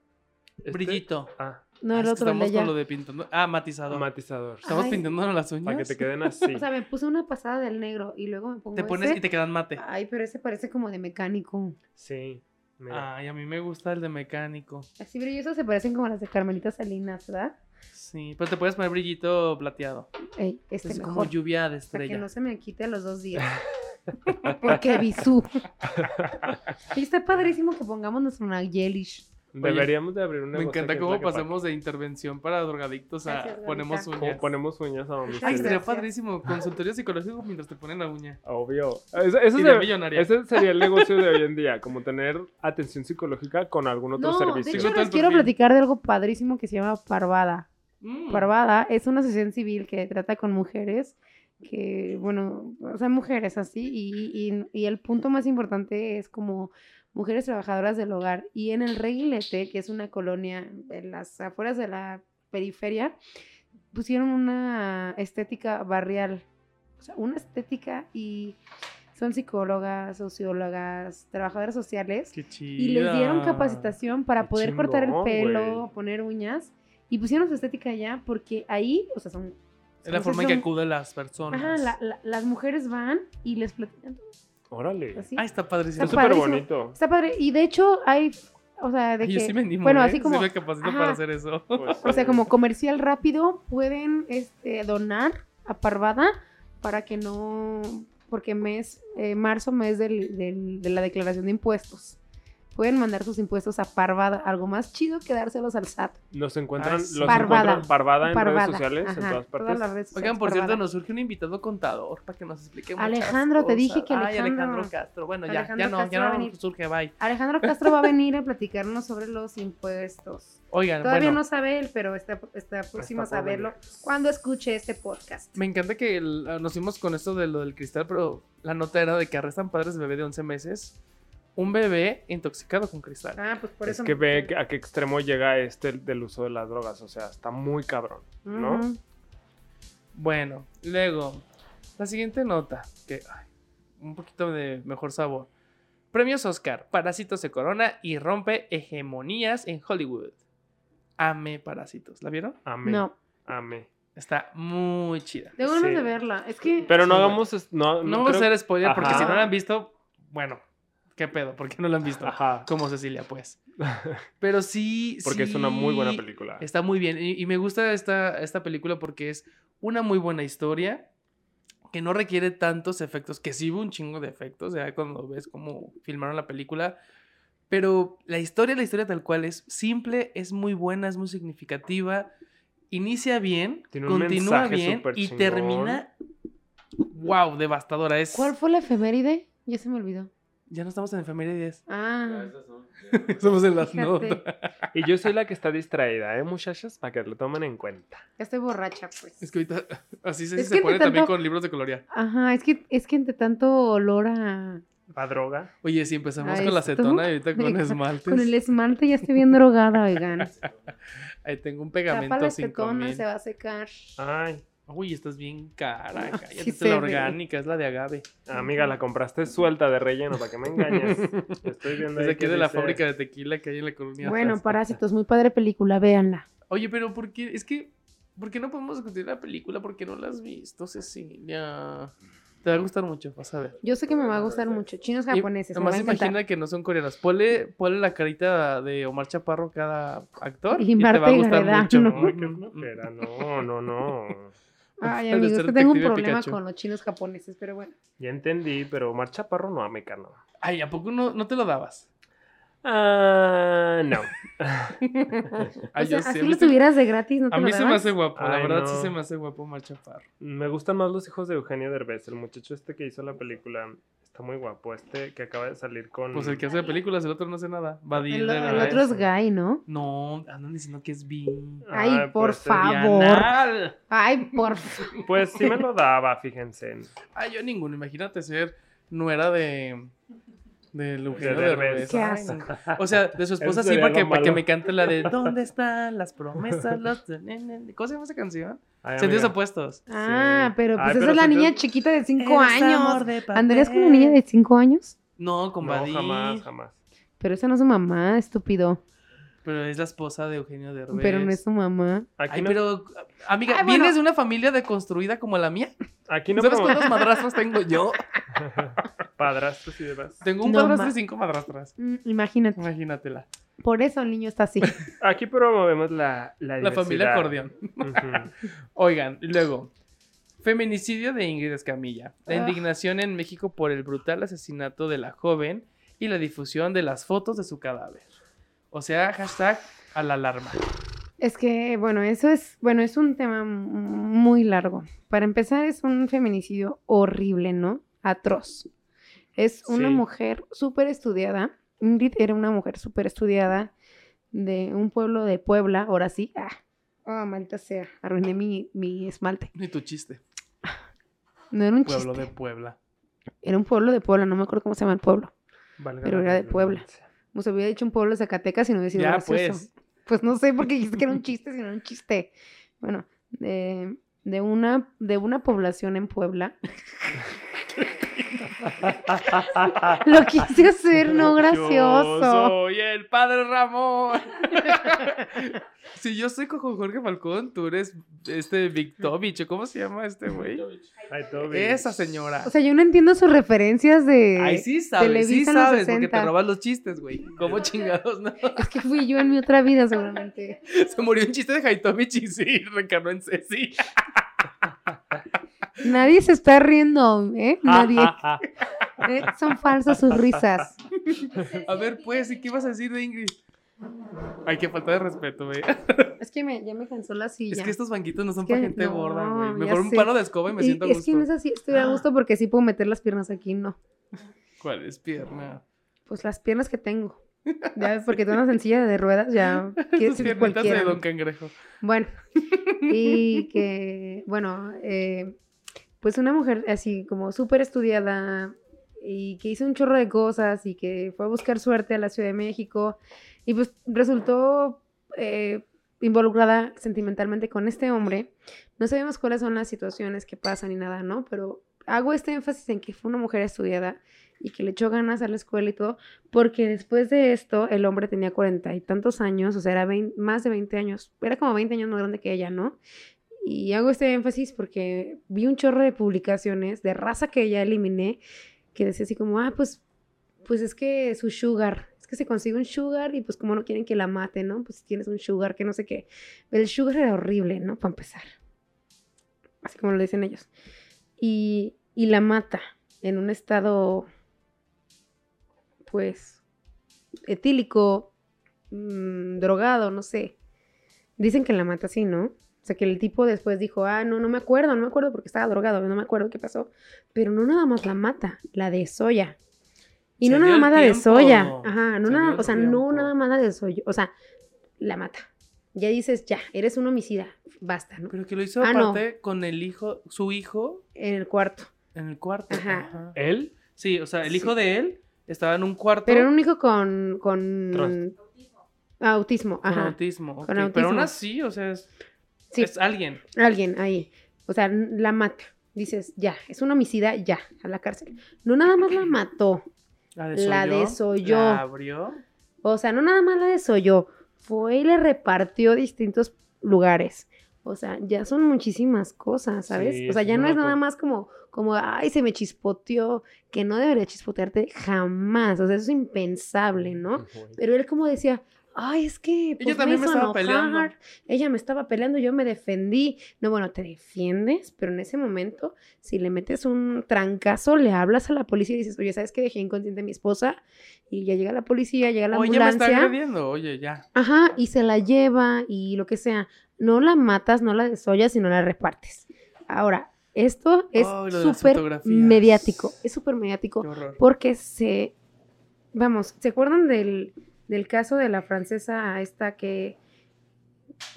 este- Brillito. Ah, No, Ah, el es otro, de estamos con lo de pintando. Ah, matizador. Matizador. Estamos Ay. pintándonos las uñas. Para que te queden así. O sea, me puse una pasada del negro y luego me pongo Te pones ese. y te quedan mate. Ay, pero ese parece como de mecánico. Sí. Mira. Ay, a mí me gusta el de mecánico. Así brillosos se parecen como las de Carmelita Salinas, ¿verdad? Sí, pero te puedes poner brillito plateado. Ey, este es como mejor. lluvia de Para que estrella. no se me quite a los dos días. Porque bisú. Y está padrísimo que pongamos nuestro Nayelish. Deberíamos de abrir un Me encanta cómo pasamos de intervención para drogadictos a Gracias, ponemos Lolita. Como uñas. ponemos uñas a Ay, domicilio. estaría Gracias. padrísimo. Consultorio psicológico mientras te ponen la uña. Obvio. Eso, eso Y de millonaria. ese sería el negocio de hoy en día, como tener atención psicológica con algún otro No, de servicio. hecho Sigo todo les quiero platicar de algo padrísimo que se llama Parvada. Mm. Parvada es una asociación civil que trata con mujeres que, bueno, o sea, mujeres así, y, y- y el punto más importante es como mujeres trabajadoras del hogar. Y en el Reguilete, que es una colonia en las afueras de la periferia, pusieron una estética barrial, o sea, una estética y son psicólogas, sociólogas, trabajadoras sociales Qué y les dieron capacitación para Qué poder cortar el pelo, poner uñas y pusieron su estética allá porque ahí, o sea, son... Es la forma en que acuden las personas. Ajá, la- la- las mujeres van y les platican todo Órale. así. Ay, está padrísimo. Está súper bonito. Está padre. Y de hecho hay, o sea, de Ay, que... yo sí me animo, bueno, ¿eh? así como... Sí me capacito Ajá. para hacer eso. Pues, O sea, como comercial rápido, pueden este, donar a Parvada para que no, porque mes, eh, marzo, mes del- del- de la declaración de impuestos. Pueden mandar sus impuestos a Parvada, algo más chido que dárselos al SAT. Nos encuentran, Ay, los. Parvada. encuentran Parvada en Parvada. redes sociales, en todas partes. las redes Oigan, sociales, por cierto, nos surge un invitado contador para que nos explique muchas Alejandro, te dije cosas. que Ay, Alejandro. Alejandro Castro. Bueno, ya, Alejandro ya no, Castro ya no venir. surge, bye. Alejandro Castro va a venir a platicarnos sobre los impuestos. Oigan, Todavía bueno, no sabe él, pero está, está próximo a saberlo venir. cuando escuche este podcast. me encanta que el- nos fuimos con esto de lo del cristal, pero la nota era de que arrestan padres de bebé de 11 meses. Un bebé intoxicado con cristal. Ah, pues por es eso. que ve a qué extremo llega este del uso de las drogas. O sea, está muy cabrón, ¿no? Bueno, luego, la siguiente nota, que ay, un poquito de mejor sabor. Premios Oscar, Parásitos se corona y rompe hegemonías en Hollywood. Ame Parásitos, ¿la vieron? Amé. No, Amé. Está muy chida. tengo ganas Sí. de verla. Es que. Pero no Sí, hagamos. es- No, No vamos a creo- hacer spoiler porque si no la han visto, bueno, ¿qué pedo? ¿Por qué no la han visto? Ajá. Como Cecilia, pues. Pero sí, Porque es una muy buena sí, película. Está muy bien. Y, y me gusta esta, esta película porque es una muy buena historia que no requiere tantos efectos, que sí hubo un chingo de efectos, ya cuando ves cómo filmaron la película. Pero la historia, la historia tal cual es simple, es muy buena, es muy significativa. Inicia bien, Tiene un continúa bien y chingón. termina. ¡Wow! Devastadora. Es... ¿Cuál fue la efeméride? Ya se me olvidó. Ya no estamos en efemérides. Ah, Estamos en las Fíjate. notas. Y yo soy la que está distraída, ¿eh, muchachas? Para que lo tomen en cuenta. ya estoy borracha, pues. Es que ahorita así se, Es se que pone entre también tanto- con libros de colorear. Ajá, es que, es que entre tanto olor a. ¿La droga? Oye, si empezamos A con la esto. acetona y ahorita con Con esmaltes. Con el esmalte ya estoy bien drogada, oigan. Ahí tengo un Tapa pegamento la 5000. acetona, se va a secar. Ay, Uy, estás bien cara. Cállate, Sí es la ve. orgánica, es la de agave. amiga, la compraste suelta de relleno, ¿para que me engañes? Estoy viendo Es ahí aquí que de la fábrica de tequila que hay en la colonia. Bueno. Parásitos, muy padre película, véanla. Oye, pero ¿por qué? Es que, ¿por qué no podemos discutir la película? Porque no la has visto, Cecilia. Te va a gustar mucho, vas a ver. Yo sé que me va a gustar mucho. Chinos japoneses. Nomás imagina que no son coreanos. Ponle, ponle la carita de Omar Chaparro cada actor Y y, te va a gustar Gareda, mucho. ¿no? No, no, no. Ay, amigos, que tengo un problema Pikachu. con los chinos japoneses, pero bueno. Ya entendí, pero Omar Chaparro no ameca, no. Ay, ¿a poco no, no te lo dabas? Ah, no. Ay, o sea, así lo se- tuvieras de gratis, ¿no te A lo mí se me hace guapo, la verdad sí no. se me hace guapo Omar Chaparro. Me gustan más los hijos de Eugenio Derbez, el muchacho este que hizo la película. Está muy guapo, este que acaba de salir con... Pues el que hace películas, el otro no hace nada. Badir El, el otro es gay, ¿no? No, andan diciendo que es bi. Ay, por pues, favor. Dianal. Ay, por favor. Pues sí me lo daba, fíjense. Ay, yo ninguno. Imagínate ser nuera de. De Eugenio De Derbez. Derbez. Qué asco. O sea, de su esposa sí, sería para que, lo para que malo. me cante la de ¿Dónde están las promesas? Los... ¿Cómo se llama esa canción? Ay, Sentidos amiga. opuestos. Ah, pero pues Ay, esa pero es la niña chiquita de 5 Eres amor años. de. ¿Andrés con una niña de 5 años? No, con No, jamás, jamás. Pero esa no es su mamá, estúpido. Pero es la esposa de Eugenio Derbez. Pero no es su mamá. Aquí Ay, no, pero, amiga, Ay, bueno. ¿vienes de una familia deconstruida como la mía? aquí no ¿Sabes cuántos madrastros tengo yo? padrastros y demás. Tengo un No padrastro ma- y cinco madrastras. Mm, imagínate. Imagínatela. Por eso el niño está así. Aquí promovemos la, la, La familia acordeón. Oigan, luego. Feminicidio de Ingrid Escamilla. La Ah. indignación en México por el brutal asesinato de la joven y la difusión de las fotos de su cadáver. O sea, hashtag a la alarma. Es que, bueno, eso es, bueno, es un tema muy largo. Para empezar, es un feminicidio horrible, ¿no? Atroz. Es una Sí. mujer súper estudiada. Ingrid era una mujer súper estudiada de un pueblo de Puebla, ahora sí. Ah, oh, maldita sea, arruiné mi, mi esmalte. Ni tu chiste. No era un Pueblo chiste. de Puebla. Era un pueblo de Puebla, no me acuerdo cómo se llama el pueblo. Valga Pero era de Puebla. Se hubiera dicho un pueblo de Zacatecas y no hubiera sido Ya, gracioso. pues. Pues no sé por qué dijiste que era un chiste, si no era un chiste. Bueno, de, de una, de una población en Puebla. Lo quise hacer, no Yo gracioso. soy el padre Ramón. si yo soy con Jorge Falcón, tú eres este Victovich. ¿o ¿Cómo se llama este güey? Esa señora. O sea, yo no entiendo sus referencias de. Ay, sí sabes, sí sabes, porque te 60. robas los chistes, güey. ¿Cómo chingados, no? Es que fui yo en mi otra vida, seguramente. Se murió un chiste de Haitovich y sí, reencarnó en Ceci. Nadie se está riendo, ¿eh? Nadie. Eh, Son falsas sus risas. A ver, pues, ¿y qué ibas a decir de Ingrid? Ay, qué falta de respeto, güey. Es que me, ya me cansó la silla. Es que estos banquitos no son Es que para gente no, gorda, güey. ya Mejor un sé. palo de escoba y me Y siento a es gusto. que no es así, estoy a gusto porque sí puedo meter las piernas aquí, no. ¿Cuál es pierna? Pues las piernas que tengo. Ya ves, porque tengo una sencilla de ruedas, ya Tus piernitas de. Don Cangrejo. Bueno, y que, bueno, eh, pues una mujer así como súper estudiada y que hizo un chorro de cosas y que fue a buscar suerte a la Ciudad de México y pues resultó eh, involucrada sentimentalmente con este hombre. No sabemos cuáles son las situaciones que pasan ni nada, ¿no? Pero hago este énfasis en que fue una mujer estudiada y que le echó ganas a la escuela y todo, porque después de esto el hombre tenía cuarenta y tantos años, o sea, era vein- más de 20 años, era como 20 años más grande que ella, ¿no? Y hago este énfasis porque vi un chorro de publicaciones de raza que ya eliminé, que decía así como, ah, pues, pues es que su sugar, es que se consigue un sugar y pues como no quieren que la mate, ¿no? Pues tienes un sugar que no sé qué. El sugar era horrible, ¿no? Para empezar. Así como lo dicen ellos. Y, y la mata en un estado, pues, etílico, mm, drogado, no sé. Dicen que la mata así, ¿no? O sea, que el tipo después dijo, ah, no, no me acuerdo, no me acuerdo porque estaba drogado, no me acuerdo qué pasó. Pero no nada más la mata, la de soya. Y no nada más la de soya. Ajá, no nada, o sea, no nada más la de soya. O sea, la mata. Ya dices, ya, eres un homicida, basta, ¿no? Pero que lo hizo Ah, no. aparte con el hijo, su hijo, En el cuarto. en el cuarto. Ajá. Ajá. ¿Él? Sí, o sea, el hijo Sí. de él estaba en un cuarto Pero era un hijo con, con autismo. con Ajá. autismo. ok, Con Pero aún autismo. así, o sea, es, Sí. es alguien. Alguien ahí. O sea, la mata. Dices, ya, es un homicida, ya, a la cárcel. No nada más la mató. La La desolló. desolló. La abrió. O sea, no nada más la desolló. Fue y le repartió distintos lugares. O sea, ya son muchísimas cosas, ¿sabes? Sí, o sea, ya no es nada más como, como, ay, se me chispoteó, que no debería chispotearte jamás. O sea, eso es impensable, ¿no? Pero él como decía, ay, es que pues, también me estaba peleando. Ella me estaba peleando, yo me defendí. No, bueno, te defiendes, pero en ese momento, si le metes un trancazo, le hablas a la policía y dices, oye, ¿sabes qué? Dejé inconsciente a mi esposa. Y ya llega la policía, llega la Oye, me está ambulancia. agrediendo. Oye, ya. Ajá, y se la lleva y lo que sea. No la matas, no la desollas, sino la repartes. Ahora, esto es las súper mediático. Es súper mediático porque se, vamos, ¿se acuerdan del, del caso de la francesa esta que,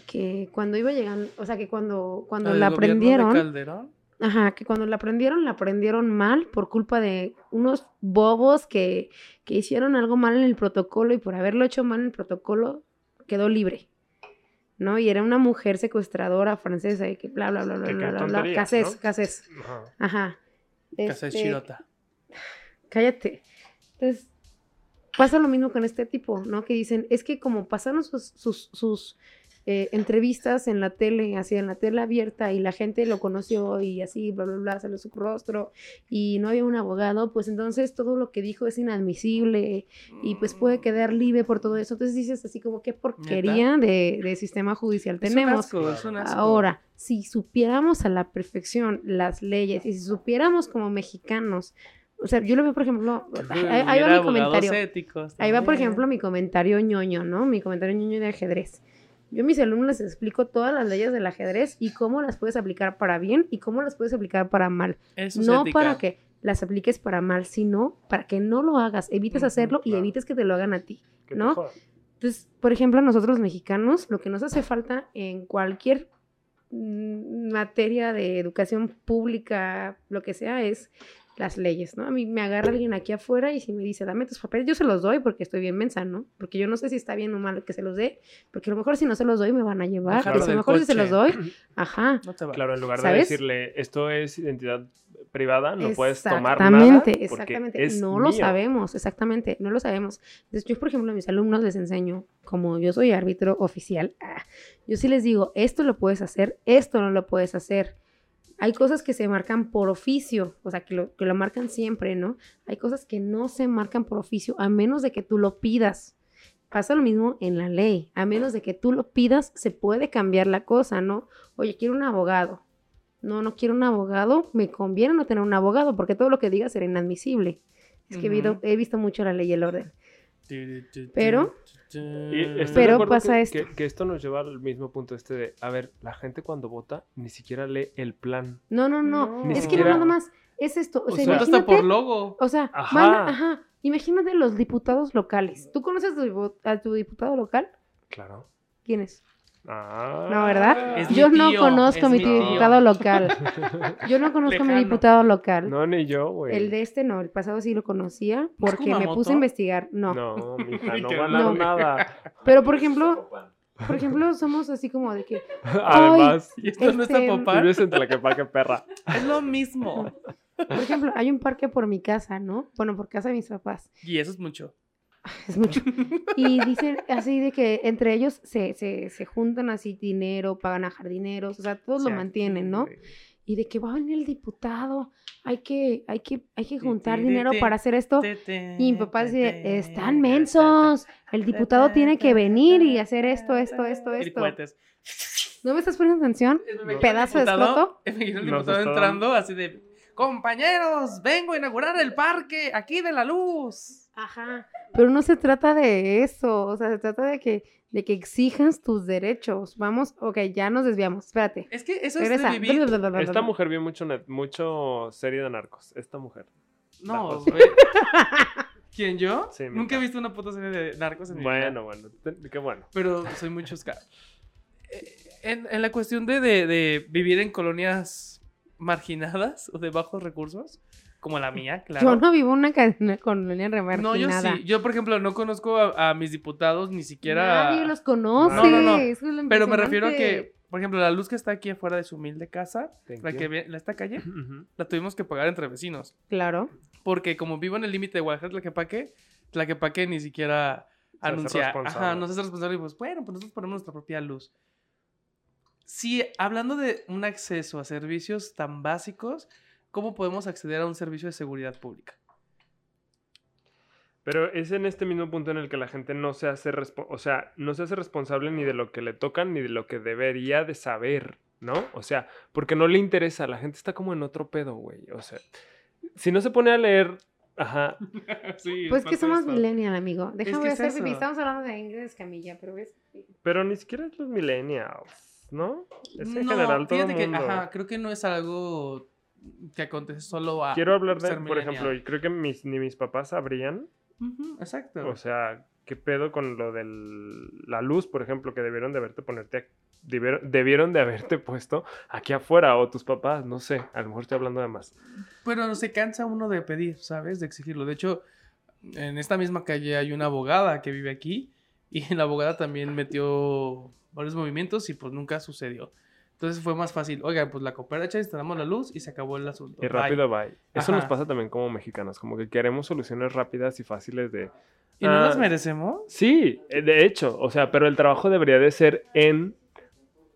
que cuando iba llegando, o sea, que cuando, cuando la de prendieron, Calderón? ajá, que cuando la prendieron, la prendieron mal por culpa de unos bobos que, que hicieron algo mal en el protocolo y por haberlo hecho mal en el protocolo quedó libre. ¿No? Y era una mujer secuestradora francesa y que bla, bla, bla, bla, bla, bla, bla. Casés, ¿no? casés. Ajá. Ajá. Este, Chirota. Cállate. Entonces, pasa lo mismo con este tipo, ¿no? Que dicen, es que como pasaron sus, sus, sus eh, entrevistas en la tele, así en la tele abierta, y la gente lo conoció y así, bla, bla, bla, salió su rostro, y no había un abogado, pues entonces todo lo que dijo es inadmisible y pues puede quedar libre por todo eso. Entonces dices así como, qué porquería de, de sistema judicial tenemos. Es un asco, es un asco. Ahora, si supiéramos a la perfección las leyes y si supiéramos como mexicanos, o sea, yo lo veo, por ejemplo, ahí, ahí va mi comentario. éticos Ahí va, por ejemplo, mi comentario ñoño, ¿no? Mi comentario ñoño de ajedrez. Yo a mis alumnos les explico todas las leyes del ajedrez y cómo las puedes aplicar para bien y cómo las puedes aplicar para mal. Eso es no ética. para que las apliques para mal, sino para que no lo hagas, evites hacerlo y evites que te lo hagan a ti. ¿no? Entonces, por ejemplo, nosotros los mexicanos, lo que nos hace falta en cualquier materia de educación pública, lo que sea, es las leyes, ¿no? A mí me agarra alguien aquí afuera y si me dice, dame tus papeles, yo se los doy porque estoy bien mensa, ¿no? Porque yo no sé si está bien o mal que se los dé, porque a lo mejor si no se los doy me van a llevar, pero a lo mejor si se los doy, ajá. No te va. Claro, en lugar de ¿Sabes? decirle, esto es identidad privada, no puedes tomar nada. Exactamente, exactamente. es No lo sabemos, exactamente, no lo sabemos. Entonces, yo, por ejemplo, a mis alumnos les enseño, como yo soy árbitro oficial, ah, yo sí les digo, esto lo puedes hacer, esto no lo puedes hacer. Hay cosas que se marcan por oficio, o sea, que lo, que lo marcan siempre, ¿no? Hay cosas que no se marcan por oficio, a menos de que tú lo pidas. Pasa lo mismo en la ley. A menos de que tú lo pidas, se puede cambiar la cosa, ¿no? Oye, quiero un abogado. No, no quiero un abogado. Me conviene no tener un abogado porque todo lo que diga será inadmisible. Es que he, visto, he visto mucho la ley y el orden. Pero- Pero pasa que, esto. Que, que esto nos lleva al mismo punto este de, a ver, la gente cuando vota ni siquiera lee el plan. No, no, no. Es que no nada más. Es esto. O, O sea, sea, hasta por imagínate. logo. O sea, Ajá. manda- ajá. Imagínate los diputados locales. ¿Tú conoces a tu, dipu- a tu diputado local? Claro. ¿Quién es? Ah. No, ¿verdad? Es mi Yo no tío, conozco a es mi tío. diputado local. Yo no conozco a mi diputado local. No, ni yo, güey. El de este no, el pasado sí lo conocía porque me puse a investigar. No. No, mija, no ganaron no. nada. Pero por ejemplo, por ejemplo, somos así como de que, Además, Y esto no es Este, Zapopan. vives en Tlaquepaque, perra. Es lo mismo. por ejemplo, hay un parque por mi casa, ¿no? Bueno, por casa de mis papás. Y eso es mucho. Es mucho. Y dicen así de que entre ellos se, se, se juntan así dinero, pagan a jardineros, o sea, todos lo mantienen, ¿no? Y de que va a venir el diputado, hay que, hay que, hay que juntar dinero para hacer esto. Y mi papá dice, están mensos, el diputado tiene que venir y hacer esto, esto, esto, esto. cohetes. ¿No me estás poniendo atención? Pedazo de escroto. me el diputado entrando así de, compañeros, vengo a inaugurar el parque aquí de la luz. Ajá. Pero no se trata de eso, o sea, se trata de que, de que exijas tus derechos. Vamos, ok, ya nos desviamos, espérate. Es que eso es de vivir. Esta mujer vio mucho, net- mucho serie de narcos. Esta mujer. No, güey. ¿Quién yo? Sí, Nunca he visto una puta serie de narcos en mi vida. Bueno, bueno. Qué bueno. Pero soy muy chusca. Eh, En, en la cuestión de, de- de vivir en colonias marginadas o de bajos recursos, como la mía, claro. Yo no vivo en una cadena colonia remarginada. No, yo sí. Yo, por ejemplo, no conozco a, a mis diputados ni siquiera. Nadie los conoce. No, no, no. eso es lo Pero me refiero a que, por ejemplo, la luz que está aquí afuera de su humilde casa, Thank la you. que ve en esta calle, Ujú. la tuvimos que pagar entre vecinos. Claro. Porque como vivo en el límite de Guadalajara, Tlaquepaque, Tlaquepaque ni siquiera anuncia. Ajá, no se hace responsable. Y pues, bueno, pues nosotros ponemos nuestra propia luz. Sí, hablando de un acceso a servicios tan básicos, ¿cómo podemos acceder a un servicio de seguridad pública? Pero es en este mismo punto en el que la gente no se hace o sea, no se hace responsable ni de lo que le tocan ni de lo que debería de saber, ¿no? O sea, porque no le interesa, la gente está como en otro pedo, güey. O sea, si no se pone a leer, ajá, sí, Pues que somos millennial, amigo. Déjame que es hacer eso. Estamos hablando de Ingrid Escamilla, pero ves. pero ni siquiera es los millennials, ¿no? Es en no, general todo fíjate que, ajá, creo que no es algo que acontece solo a. Quiero hablar de, por ejemplo, creo que mis, ni mis papás sabrían, exacto. o sea, qué pedo con lo de la luz, por ejemplo, que debieron de haberte ponerte, debieron, debieron de haberte puesto aquí afuera, o tus papás, no sé, a lo mejor estoy hablando de más. Pero se cansa uno de pedir, ¿sabes? De exigirlo. De hecho, en esta misma calle hay una abogada que vive aquí y la abogada también metió varios movimientos y pues nunca sucedió. Entonces fue más fácil. Oigan, pues la cooperacha, instalamos la luz y se acabó el asunto. Y Bye. rápido, bye. Eso nos pasa también como mexicanos, como que queremos soluciones rápidas y fáciles de, ¿Y no Ah, las merecemos? Sí, eh, de hecho, o sea, pero el trabajo debería de ser en,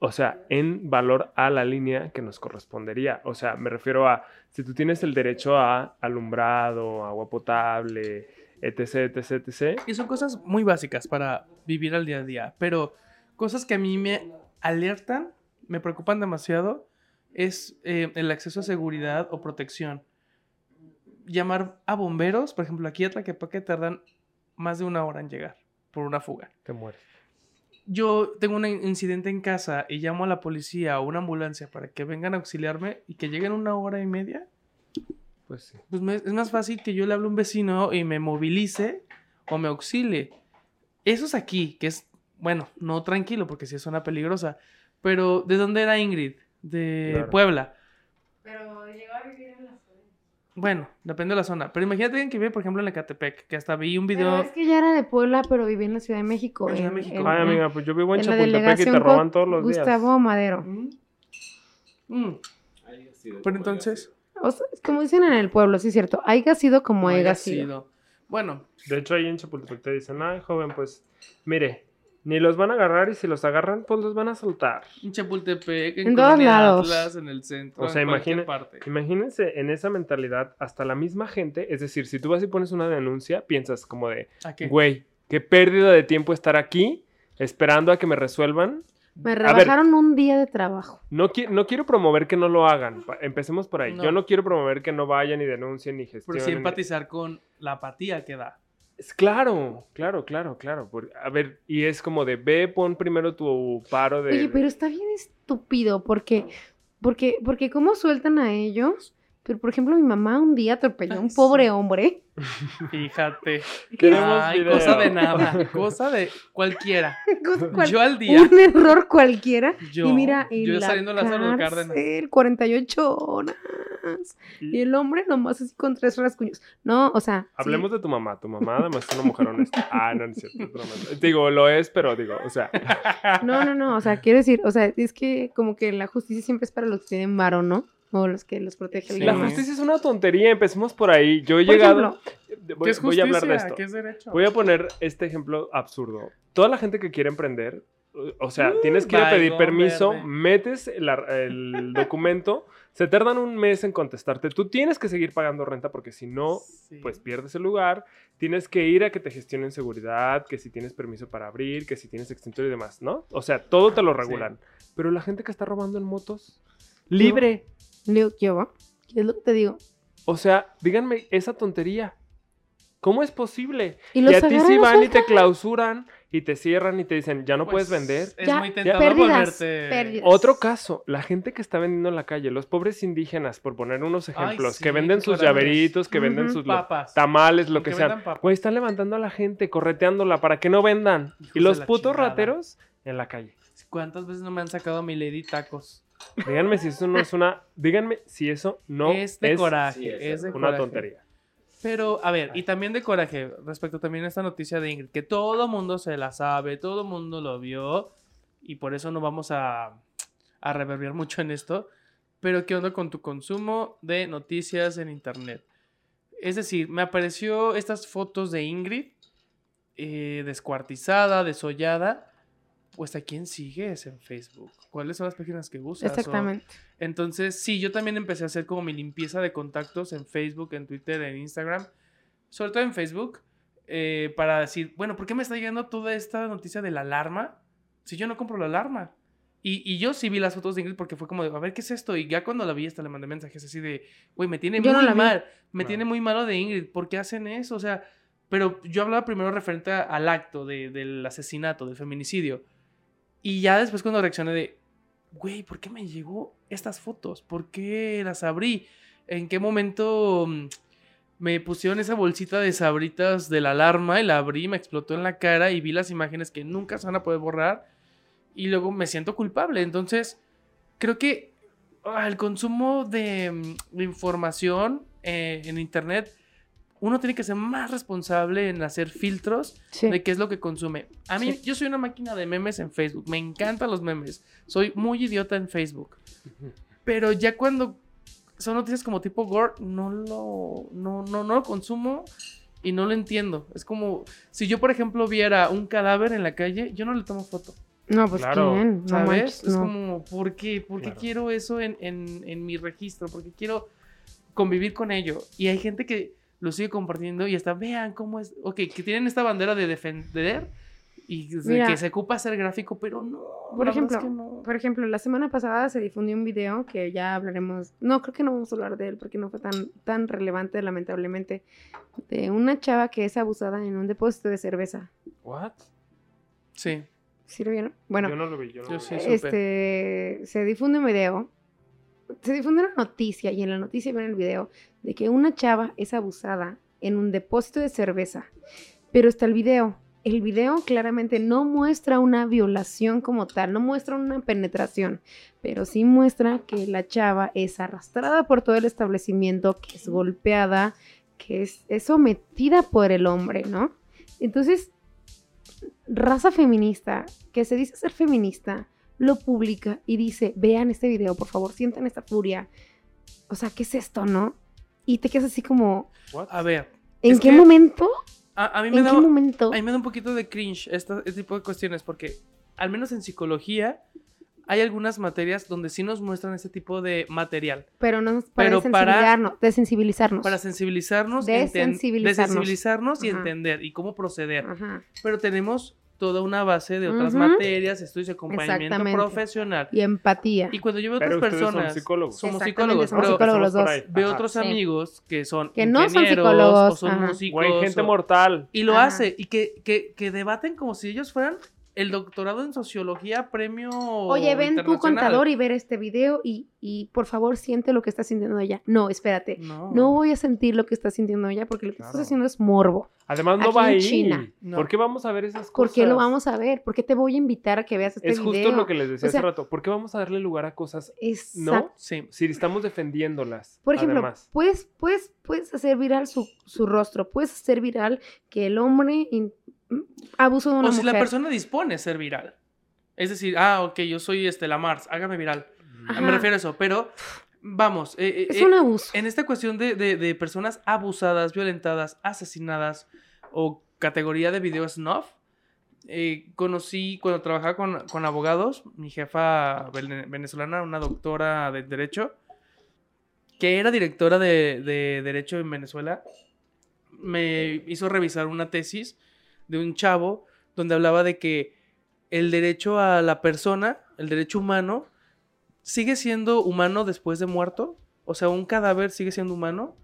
o sea, en valor a la línea que nos correspondería. O sea, me refiero a, si tú tienes el derecho a alumbrado, agua potable, etc, etc, etc. Y son cosas muy básicas para vivir al día a día, pero cosas que a mí me alertan, me preocupan demasiado, es eh, el acceso a seguridad o protección. Llamar a bomberos, por ejemplo, aquí a Tlaquepaque tardan más de una hora en llegar por una fuga. Te mueres. Yo tengo un incidente en casa y llamo a la policía o una ambulancia para que vengan a auxiliarme y que lleguen una hora y media. Pues sí. Pues me- es más fácil que yo le hable a un vecino y me movilice o me auxilie. Eso es aquí, que es, bueno, no tranquilo porque sí es zona peligrosa. Pero, ¿de dónde era Ingrid? De Claro. Puebla. Pero llegó a vivir en la zona. Bueno, depende de la zona. Pero imagínate alguien que vive, por ejemplo, en Ecatepec, que hasta vi un Pero video. es que ya era de Puebla, pero vivía en la Ciudad de México. En Ciudad de México. Ay, amiga, pues yo vivo en, en Chapultepec y te roban todos los días. Gustavo Madero. Mm. Mm. Pero entonces, O sea, es como dicen en el pueblo, sí es cierto. Haiga sido como haya sido. Bueno, De hecho, ahí en Chapultepec te dicen, ay, joven, pues, mire, ni los van a agarrar y si los agarran, pues los van a soltar. en Chapultepec, en, En todos lados. Atlas, en el centro, O sea, en imagina- parte. Imagínense en esa mentalidad, hasta la misma gente, es decir, si tú vas y pones una denuncia, piensas como de, güey, qué pérdida de tiempo estar aquí esperando a que me resuelvan. Me A ver. rebajaron un día de trabajo. No, qui- no quiero promover que no lo hagan. pa- Empecemos por ahí. No. Yo no quiero promover que no vayan y denuncien ni Pero gestionen. sí ni- empatizar con la apatía que da. Es claro, claro, claro, claro. Por- a ver, y es como de ve, pon primero tu paro de. Oye, pero está bien estúpido porque, porque, porque cómo sueltan a ellos. Pero, por ejemplo, mi mamá un día atropelló a un pobre hombre. Fíjate. Queremos Ay, video. cosa de nada. Cosa de cualquiera. Cual- Yo al día. un error cualquiera. Yo, y mira, en yo la saliendo a Lázaro cárcel, Cárdenas. 48 horas. Y el hombre nomás así con tres rasguños. No, o sea. sí. Hablemos de tu mamá. Tu mamá además es una mujer honesta. Ah, no, no es cierto. es broma. Digo, lo es, pero digo, o sea. No, no, no, o sea, quiero decir, o sea, es que como que la justicia siempre es para los que tienen varo, ¿no? O los que los protege el Sí. La justicia es una tontería. Empecemos por ahí. Yo he Por llegado. ejemplo, voy, ¿Qué es voy a hablar de esto. ¿Qué es derecho? Voy a poner este ejemplo absurdo. Toda la gente que quiere emprender, o sea, Uh, tienes que ir a pedir permiso, verde. metes el, el documento, se tardan un mes en contestarte. Tú tienes que seguir pagando renta porque si no, Sí. pues pierdes el lugar. Tienes que ir a que te gestionen seguridad, que si tienes permiso para abrir, que si tienes extintor y demás, ¿no? O sea, todo te lo regulan. Pero la gente que está robando en motos, libre. Le digo, ¿qué va? ¿Qué es lo que te digo? O sea, díganme esa tontería. ¿Cómo es posible? Y a ti sí van y te clausadran y te cierran y te dicen, ya no Pues, puedes vender. Es Ya, muy tentador Pérdidas, volverte. pérdidas. Otro caso, la gente que está vendiendo en la calle, los pobres indígenas, por poner unos ejemplos, sí, que venden sus llaveritos, que venden sus Papas. tamales, lo Que papas. Güey, están levantando a la gente, correteándola para que no vendan. Hijos y los putos chingada. rateros en la calle. ¿Cuántas veces no me han sacado a mi lady tacos? Díganme si eso no es una. Díganme si eso no es de coraje. sí, es es de una coraje. tontería. Pero, a ver, y también de coraje, respecto también a esta noticia de Ingrid, que todo mundo se la sabe, todo mundo lo vio, y por eso no vamos a, a reverberar mucho en esto. Pero, ¿qué onda con tu consumo de noticias en internet? Es decir, me apareció estas fotos de Ingrid, eh, descuartizada, desollada. Pues, ¿a quién sigues en Facebook? ¿Cuáles son las páginas que usas? O- Exactamente. entonces, sí, yo también empecé a hacer como mi limpieza de contactos en Facebook, en Twitter, en Instagram, sobre todo en Facebook, eh, para decir, bueno, ¿por qué me está llegando toda esta noticia de la alarma si yo no compro la alarma? Y, y yo sí vi las fotos de Ingrid porque fue como de, a ver, ¿qué es esto? Y ya cuando la vi, hasta le mandé mensajes así de, güey, me tiene Yo no muy mal, me tiene muy malo de Ingrid, ¿por qué hacen eso? O sea, pero yo hablaba primero referente a- al acto de- del asesinato, del feminicidio. Y ya después cuando reaccioné de, güey, ¿por qué me llegó estas fotos? ¿Por qué las abrí? ¿En qué momento mm, me pusieron esa bolsita de sabritas de la alarma y la abrí, me explotó en la cara y vi las imágenes que nunca se van a poder borrar? Y luego me siento culpable. Entonces, creo que ah, el consumo de, mm, información eh, en Internet, uno tiene que ser más responsable en hacer filtros Sí. de qué es lo que consume. A mí, Sí. yo soy una máquina de memes en Facebook. Me encantan los memes. Soy muy idiota en Facebook. Pero ya cuando son noticias como tipo gore, no lo, no, no, no lo consumo. Y no lo entiendo. Es como, si yo, por ejemplo, viera un cadáver en la calle, yo no le tomo foto. No, pues Claro. ¿quién? No ¿Sabes? manches, es no. como, ¿por qué? ¿Por qué Claro. quiero eso en, en- en mi registro? ¿Por qué quiero convivir con ello? Y hay gente que lo sigue compartiendo y hasta, vean cómo es. Ok, que tienen esta bandera de defender y Mira. que se ocupa ser gráfico, pero no. Por ejemplo, es que no. Por ejemplo, la semana pasada se difundió un video que ya hablaremos, no creo que no vamos a hablar de él porque no fue tan, tan relevante lamentablemente, de una chava que es abusada en un depósito de cerveza. ¿What? Sí, ¿Sí lo vieron? Bueno, yo no lo vi, yo no yo lo sí vi. este, se difunde un video, se difunde una noticia y en la noticia ven el video de que una chava es abusada en un depósito de cerveza, pero está el video. El video claramente no muestra una violación como tal, no muestra una penetración, pero sí muestra que la chava es arrastrada por todo el establecimiento, que es golpeada, que es sometida por el hombre, ¿no? Entonces, raza feminista, que se dice ser feminista, lo publica y dice, vean este video, por favor, sientan esta furia. O sea, ¿qué es esto, no? Y te quedas así como, What? A ver, ¿en qué que- momento? a, a mí me ¿En da, qué momento? a mí me da un poquito de cringe esta- este tipo de cuestiones porque, al menos en psicología, hay algunas materias donde sí nos muestran este tipo de material. Pero no para pero para- desensibilizarnos, desensibilizarnos. Para sensibilizarnos, enten- Desensibilizarnos. desensibilizarnos y Ajá. entender y cómo proceder. Ajá. Pero tenemos toda una base de otras materias, estudios de acompañamiento profesional. Y empatía. Y cuando yo veo Pero otras ustedes son personas, psicólogos. somos psicólogos, somos pero psicólogos los dos. veo Ajá. otros Sí. amigos que son Que no son ingenieros psicólogos, o son ajá. músicos. Güey, gente o- mortal. Y lo Ajá. hace, y que, que, que debaten como si ellos fueran el doctorado en sociología premio Oye, ven tu contador y ver este video y, y por favor siente lo que está sintiendo ella. No, espérate. No, No voy a sentir lo que está sintiendo ella porque lo que estás haciendo es morbo. Además, no Aquí va en ahí. China. No. ¿Por qué vamos a ver esas cosas? ¿Por qué lo vamos a ver? ¿Por qué te voy a invitar a que veas este Es justo video? lo que les decía O sea- hace rato. ¿Por qué vamos a darle lugar a cosas, Exacto. no? Sí. Si estamos defendiéndolas. Por ejemplo, además. puedes, puedes, puedes hacer viral su, su rostro, puedes hacer viral que el hombre in- abuso de una O si mujer. la persona dispone a ser viral. Es decir, ah, ok, yo soy este, la Mars, hágame viral. Ajá. Me refiero a eso, pero vamos, eh, eh, Es eh, un abuso. en esta cuestión de, de- de personas abusadas, violentadas, asesinadas o categoría de video snuff, eh, conocí cuando trabajaba con, con abogados, mi jefa vene- venezolana, una doctora de Derecho, que era directora de, de Derecho en Venezuela, me hizo revisar una tesis de un chavo donde hablaba de que el derecho a la persona, el derecho humano, sigue siendo humano después de muerto. O sea, un cadáver sigue siendo humano.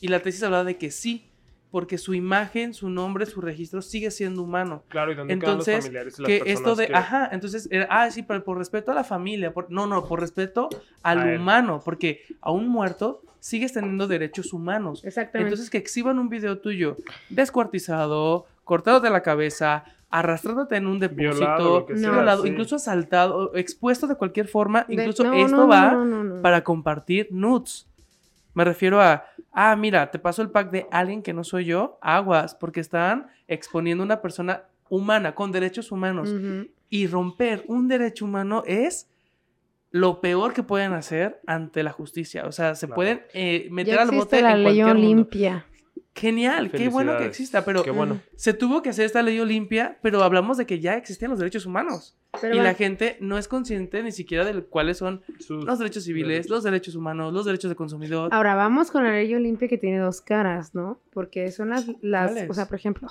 Y la tesis hablaba de que sí, porque su imagen, su nombre, su registro sigue siendo humano. Claro, y dónde Entonces, quedan los familiares y las Que esto de, que- ajá, entonces, era, ah, sí, pero por respeto a la familia, por- no, no, por respeto al A él. humano, porque a un muerto sigues teniendo derechos humanos. Exactamente. Entonces, que exhiban un video tuyo descuartizado, cortado de la cabeza, arrastrándote en un depósito, Violado, lo que sea, violado, sí. incluso asaltado, expuesto de cualquier forma. De- Incluso no, esto no, va no, no, no. para compartir nudes. Me refiero a, ah, mira, te paso el pack de alguien que no soy yo, aguas, porque están exponiendo a una persona humana, con derechos humanos. Y romper un derecho humano es lo peor que pueden hacer ante la justicia. O sea, se Claro. pueden eh, meter Ya al existe bote la en ley cualquier mundo. Genial, qué bueno que exista, pero Qué bueno. se tuvo que hacer esta ley Olimpia, pero hablamos de que ya existían los derechos humanos. Pero y la gente no es consciente ni siquiera de cuáles son Sus- los derechos civiles, derechos. los derechos humanos, los derechos de consumidor. Ahora vamos con la ley Olimpia que tiene dos caras, ¿no? Porque son las, las o sea, por ejemplo,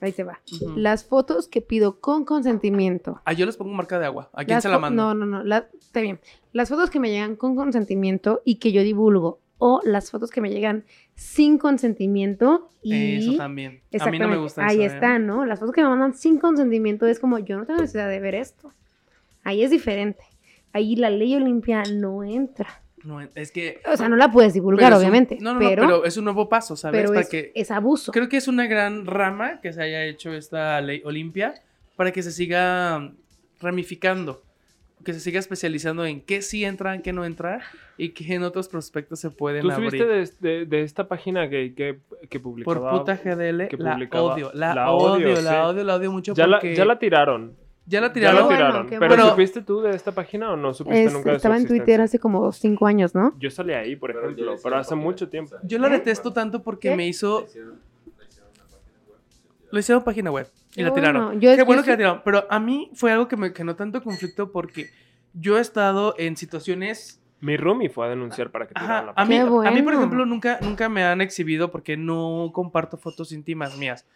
ahí te va. Las fotos que pido con consentimiento. Ah, yo les pongo marca de agua. ¿A quién Las se la mando? No, no, no, la- está bien. Las fotos que me llegan con consentimiento y que yo divulgo. O las fotos que me llegan sin consentimiento y... Eso también. A mí no me gusta Ahí eso, ¿eh? está, ¿no? Las fotos que me mandan sin consentimiento es como, yo no tengo necesidad de ver esto. Ahí es diferente. Ahí la ley Olimpia no entra. No, es que... O sea, no la puedes divulgar, pero un- obviamente. no, no, no, pero, pero es un nuevo paso, ¿sabes? pero Para es, que... es abuso. Creo que es una gran rama que se haya hecho esta ley Olimpia para que se siga ramificando, que se siga especializando en qué sí entra, en qué no entra y que en otros prospectos se pueden ¿Tú abrir. subiste de, de- de esta página que, que Por publicaba? puta GDL, que la odio, la, la odio, odio, la odio, la odio mucho ya, la, porque... ya la tiraron. ya la Ya tiraron. la bueno, tiraron. qué Pero bueno. ¿supiste tú de esta página o no supiste Es- nunca de su estaba en Twitter hace como cinco años, ¿no? Yo salí ahí, por ya ejemplo, pero hace mucho tiempo. Yo la detesto tanto porque ¿Qué? me hizo... Lo hicieron página web y Qué la tiraron. bueno. Yo- Qué yo bueno que sí- la tiraron. Pero a mí fue algo que me generó tanto conflicto porque yo he estado en situaciones Mi roomie fue a denunciar para que tiraran Ajá, la a mí, Qué a mí, por bueno. ejemplo, nunca, nunca me han exhibido porque no comparto fotos íntimas mías.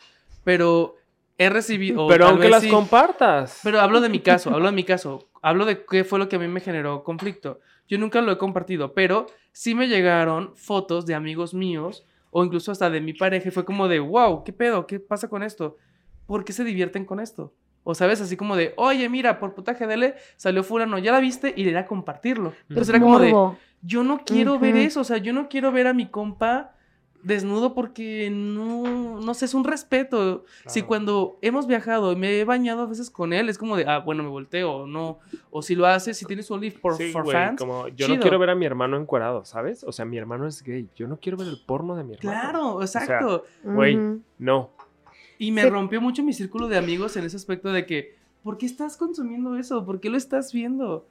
Pero he recibido. Pero aunque las sí. compartas. Pero hablo de mi caso, hablo de mi caso. Hablo de qué fue lo que a mí me generó conflicto. Yo nunca lo he compartido, pero sí me llegaron fotos de amigos míos o incluso hasta de mi pareja y fue como de, wow, ¿qué pedo? ¿Qué pasa con esto? ¿Por qué se divierten con esto? O sabes, así como de, oye, mira, por puta GDL salió fulano, ya la viste y le da a compartirlo. Entonces era como de, yo no quiero ver eso, o sea, yo no quiero ver a mi compa desnudo porque no, no sé, es un respeto. Si cuando hemos viajado y me he bañado a veces con él, es como de, ah, bueno, me volteo o no. O si lo hace, si tienes un live por, Sí, for fans. como yo chido. no quiero ver a mi hermano encuerado, ¿sabes? O sea, mi hermano es gay. Yo no quiero ver el porno de mi hermano. Claro, exacto. güey. No. y me Sí. rompió mucho mi círculo de amigos en ese aspecto de que, ¿por qué estás consumiendo eso? ¿Por qué lo estás viendo?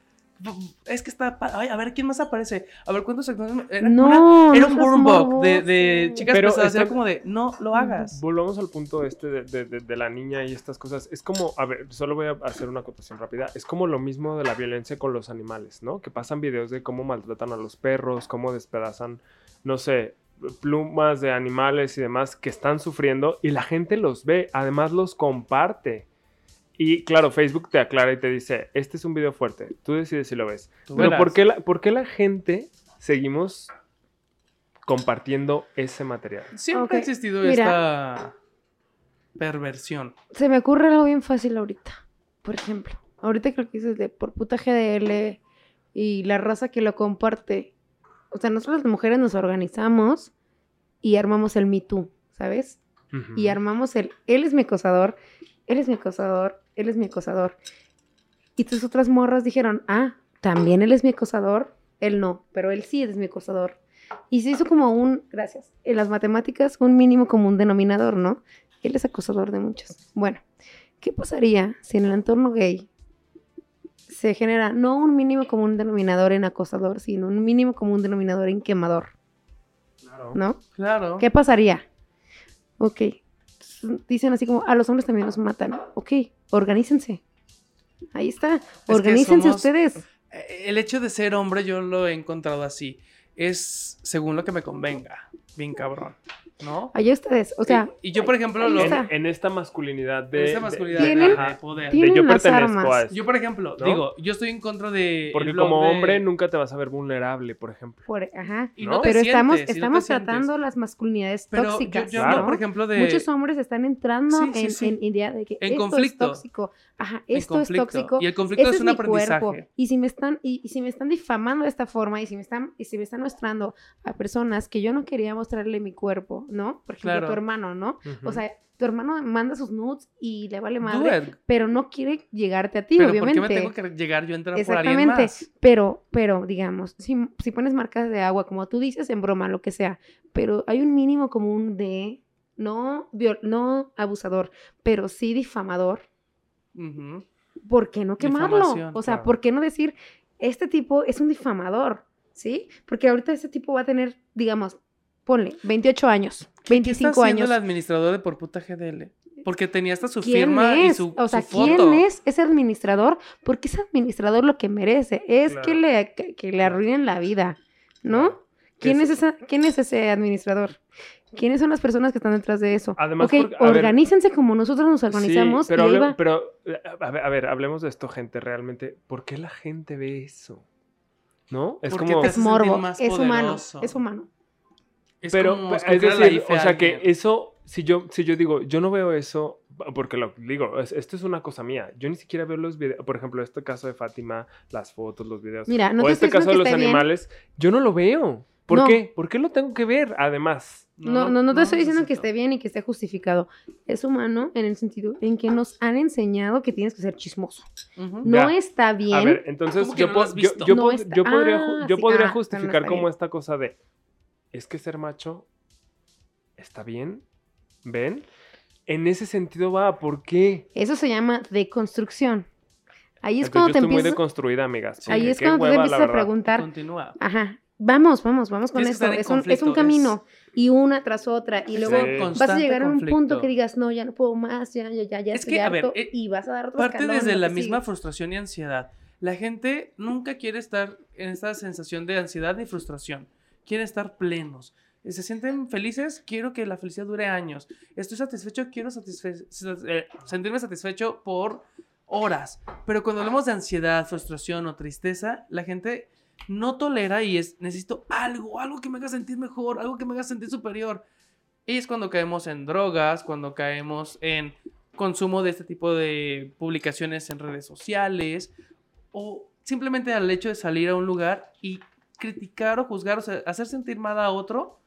Es que está. Ay, a ver, ¿quién más aparece? A ver, ¿cuántos actores? Era, una- No, era no un book de, chicas Pero pesadas. Era como de, no lo hagas. Volvamos al punto este de, de- de- de la niña y estas cosas. Es como, a ver, solo voy a hacer una acotación rápida. Es como lo mismo de la violencia con los animales, ¿no? Que pasan videos de cómo maltratan a los perros, cómo despedazan, no sé, plumas de animales y demás que están sufriendo y la gente los ve, además los comparte. Y claro, Facebook te aclara y te dice, este es un video fuerte, tú decides si lo ves. Tú Pero verás. ¿por qué, la, por qué la gente seguimos compartiendo ese material? Siempre Ok, ha existido mira. esta perversión. Se me ocurre algo bien fácil ahorita. Por ejemplo, ahorita creo que dices de por puta GDL y la raza que lo comparte. O sea, nosotros las mujeres nos organizamos y armamos el Me Too, ¿sabes? Y armamos el él es mi acosador, él es mi acosador, él es mi acosador. Y tus otras morras dijeron, ah, también él es mi acosador, él no, pero él sí es mi acosador. Y se hizo como un, gracias, en las matemáticas un mínimo común denominador, ¿no? Él es acosador de muchas. Bueno, ¿qué pasaría si en el entorno gay se genera no un mínimo común denominador en acosador, sino un mínimo común denominador en quemador, Claro. ¿no? Claro. ¿Qué pasaría? Ok. Dicen así como, a los hombres también los matan. Ok, organícense. Ahí está. que Organícense somos- ustedes. Eh, El hecho de ser hombre yo lo he encontrado así. Es según lo que me convenga. Bien cabrón. ¿No? Ahí ustedes. O sea, y, y yo, por ejemplo, lo. En, en esta masculinidad de... en masculinidad de- Tienen- de ajá, poder. de yo pertenezco a esto. Yo, por ejemplo, ¿No? digo, yo estoy en contra de. Porque como de- hombre nunca te vas a ver vulnerable, por ejemplo. por, ajá. Y ¿no? Pero estamos, sientes, estamos sientes. tratando las masculinidades Pero yo, tóxicas. yo Claro. hablo, por ejemplo, de. Muchos hombres están entrando Sí, sí, en, sí. en idea de que En esto conflicto. es tóxico. Ajá, esto conflicto. es tóxico. Y el conflicto es un aprendizaje. cuerpo. Y si me están, y, y si me están difamando de esta forma, y si me están, y si me están mostrando a personas que yo no quería mostrarle mi cuerpo, ¿no? Por ejemplo, Claro. tu hermano, ¿no? O sea, tu hermano manda sus nudes y le vale madre, pero no quiere llegarte a ti, Pero ¿por obviamente. qué me tengo que llegar yo a entrar por alguien más? pero, pero digamos, si, si pones marcas de agua, como tú dices, en broma, lo que sea, pero hay un mínimo común de no, no abusador, pero sí difamador. ¿por qué no quemarlo? O sea, claro. ¿por qué no decir, este tipo es un difamador? ¿Sí? Porque ahorita este tipo va a tener, digamos, ponle, 28 años, ¿Qué 25 está haciendo años. el administrador de por puta GDL? Porque tenía hasta su ¿Quién firma y su, o sea, su foto. ¿quién es ese administrador? Porque ese administrador lo que merece es que, le, que, que le arruinen la vida, ¿no? ¿Quién es, Es- esa, ¿Quién es ese administrador? ¿Quiénes son las personas que están detrás de eso? Además, ok, porque- ver- organícense como nosotros nos organizamos Sí, pero, y ahí hable- va. pero a ver, a ver, hablemos de esto, gente, realmente. ¿Por qué la gente ve eso? ¿No? Es Porque como... te Es morbo, más es humano, es humano. Es pero, como es decir, o a sea que eso, si yo, si yo digo, yo no veo eso, porque lo digo, es- esto es una cosa mía. Yo ni siquiera veo los videos, por ejemplo, este caso de Fátima, las fotos, los videos. Mira, no o te este estoy caso de los esté bien. animales, yo no lo veo. ¿Por No. qué? ¿Por qué lo tengo que ver? Además. No, no, no, te estoy diciendo que esté bien y que esté justificado. Es humano en el sentido en que nos han enseñado que tienes que ser chismoso. Ujú. No Ya. está bien. A ver, entonces ¿Cómo que yo, no yo, yo No podría, Ah, yo sí, podría ah, no justificar como bien. esta cosa de, es que ser macho está bien, ¿ven? En ese sentido va, ¿por qué? Eso se llama deconstrucción. Ahí es Entonces, cuando yo te estoy muy empiezas, deconstruida, amigas. Sí, ahí es cuando tú te empiezas a preguntar, Continúa. ajá, Vamos, vamos, vamos con esto. Es un, es es- camino y una tras otra. Y luego Sí. vas a llegar a un punto que digas, no, ya no puedo más, ya, ya, ya, ya Es estoy que, a ver, harto", eh, y vas a dar otro Parte escalón, desde la misma sigue. frustración y ansiedad. La gente nunca quiere estar en esta sensación de ansiedad ni frustración. Quiere estar plenos. Eh, Se sienten felices, quiero que la felicidad dure años. Estoy satisfecho, quiero eh, sentirme satisfecho por horas. Pero cuando hablamos de ansiedad, frustración o tristeza, la gente no tolera y es, necesito algo, algo que me haga sentir mejor, algo que me haga sentir superior. Y es cuando caemos en drogas, cuando caemos en consumo de este tipo de publicaciones en redes sociales o simplemente al hecho de salir a un lugar y criticar o juzgar, o sea, hacer sentir mal a otro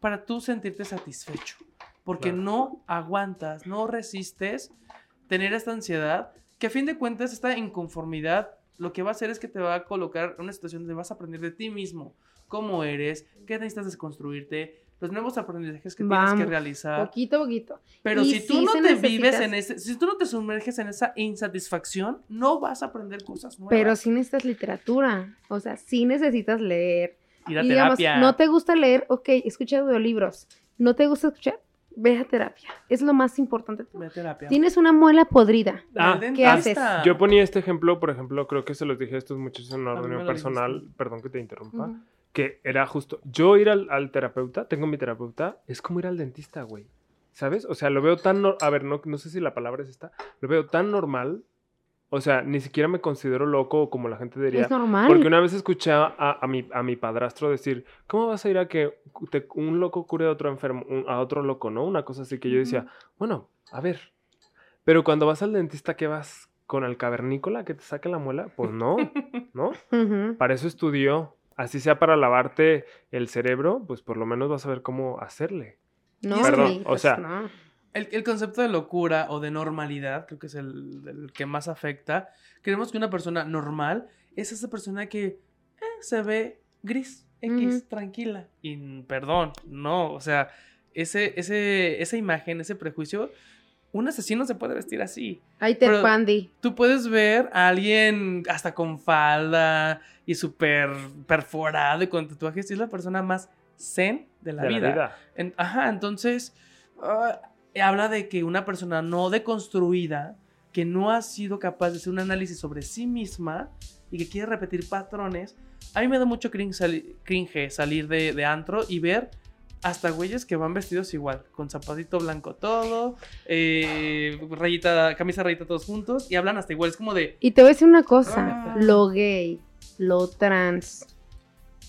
para tú sentirte satisfecho. Porque Claro. no aguantas, no resistes tener esta ansiedad, que a fin de cuentas esta inconformidad lo que va a hacer es que te va a colocar en una situación donde vas a aprender de ti mismo, cómo eres, qué necesitas desconstruirte, los nuevos aprendizajes que tienes que Vamos, realizar. Poquito a poquito. Pero Y si tú sí no te vives necesitas- en ese, si tú no te sumerges en esa insatisfacción, no vas a aprender cosas nuevas. Pero sí necesitas literatura. O sea, sí necesitas leer. Ir a y digamos, terapia. no te gusta leer, ok, escucha audiolibros. No te gusta escuchar, ve a terapia. Es lo más importante. Ve a terapia. Tienes una muela podrida. Ah, ¿qué dentista. Yo ponía este ejemplo, por ejemplo, creo que se los dije a estos muchachos en una reunión personal, dijiste. perdón que te interrumpa, Ujú. Que era justo, yo ir al, al terapeuta, tengo mi terapeuta, es como ir al dentista, güey. ¿Sabes? O sea, lo veo tan, nor- a ver, no, no sé si la palabra es esta, lo veo tan normal, o sea, ni siquiera me considero loco como la gente diría. Es normal. Porque una vez escuché a, a mi, a mi padrastro decir, ¿cómo vas a ir a que te- un loco cure a otro enfermo, un- a otro loco, no? Una cosa así que yo decía, bueno, a ver. Pero cuando vas al dentista, ¿qué vas? ¿Con el cavernícola que te saque la muela? Pues no, ¿no? Para eso estudió. Así sea para lavarte el cerebro, pues por lo menos vas a ver cómo hacerle. No, Perdón, sí, o pues, sea, no. El, el concepto de locura o de normalidad, creo que es el, el que más afecta. Creemos que una persona normal es esa persona que eh, se ve gris, X, tranquila. Y perdón, no, o sea, ese, ese, esa imagen, ese prejuicio, un asesino se puede vestir así. Ahí te pandi. Tú puedes ver a alguien hasta con falda y súper perforado y con tatuajes y es la persona más zen de la de vida. la vida. En- ajá, entonces ah, habla de que una persona no deconstruida, que no ha sido capaz de hacer un análisis sobre sí misma y que quiere repetir patrones, a mí me da mucho cringe, sali- cringe salir de, de antro y ver hasta güeyes que van vestidos igual, con zapatito blanco todo, eh, rayita, camisa rayita todos juntos y hablan hasta igual, es como de... Y te voy a decir una cosa, Ah. lo gay, lo trans,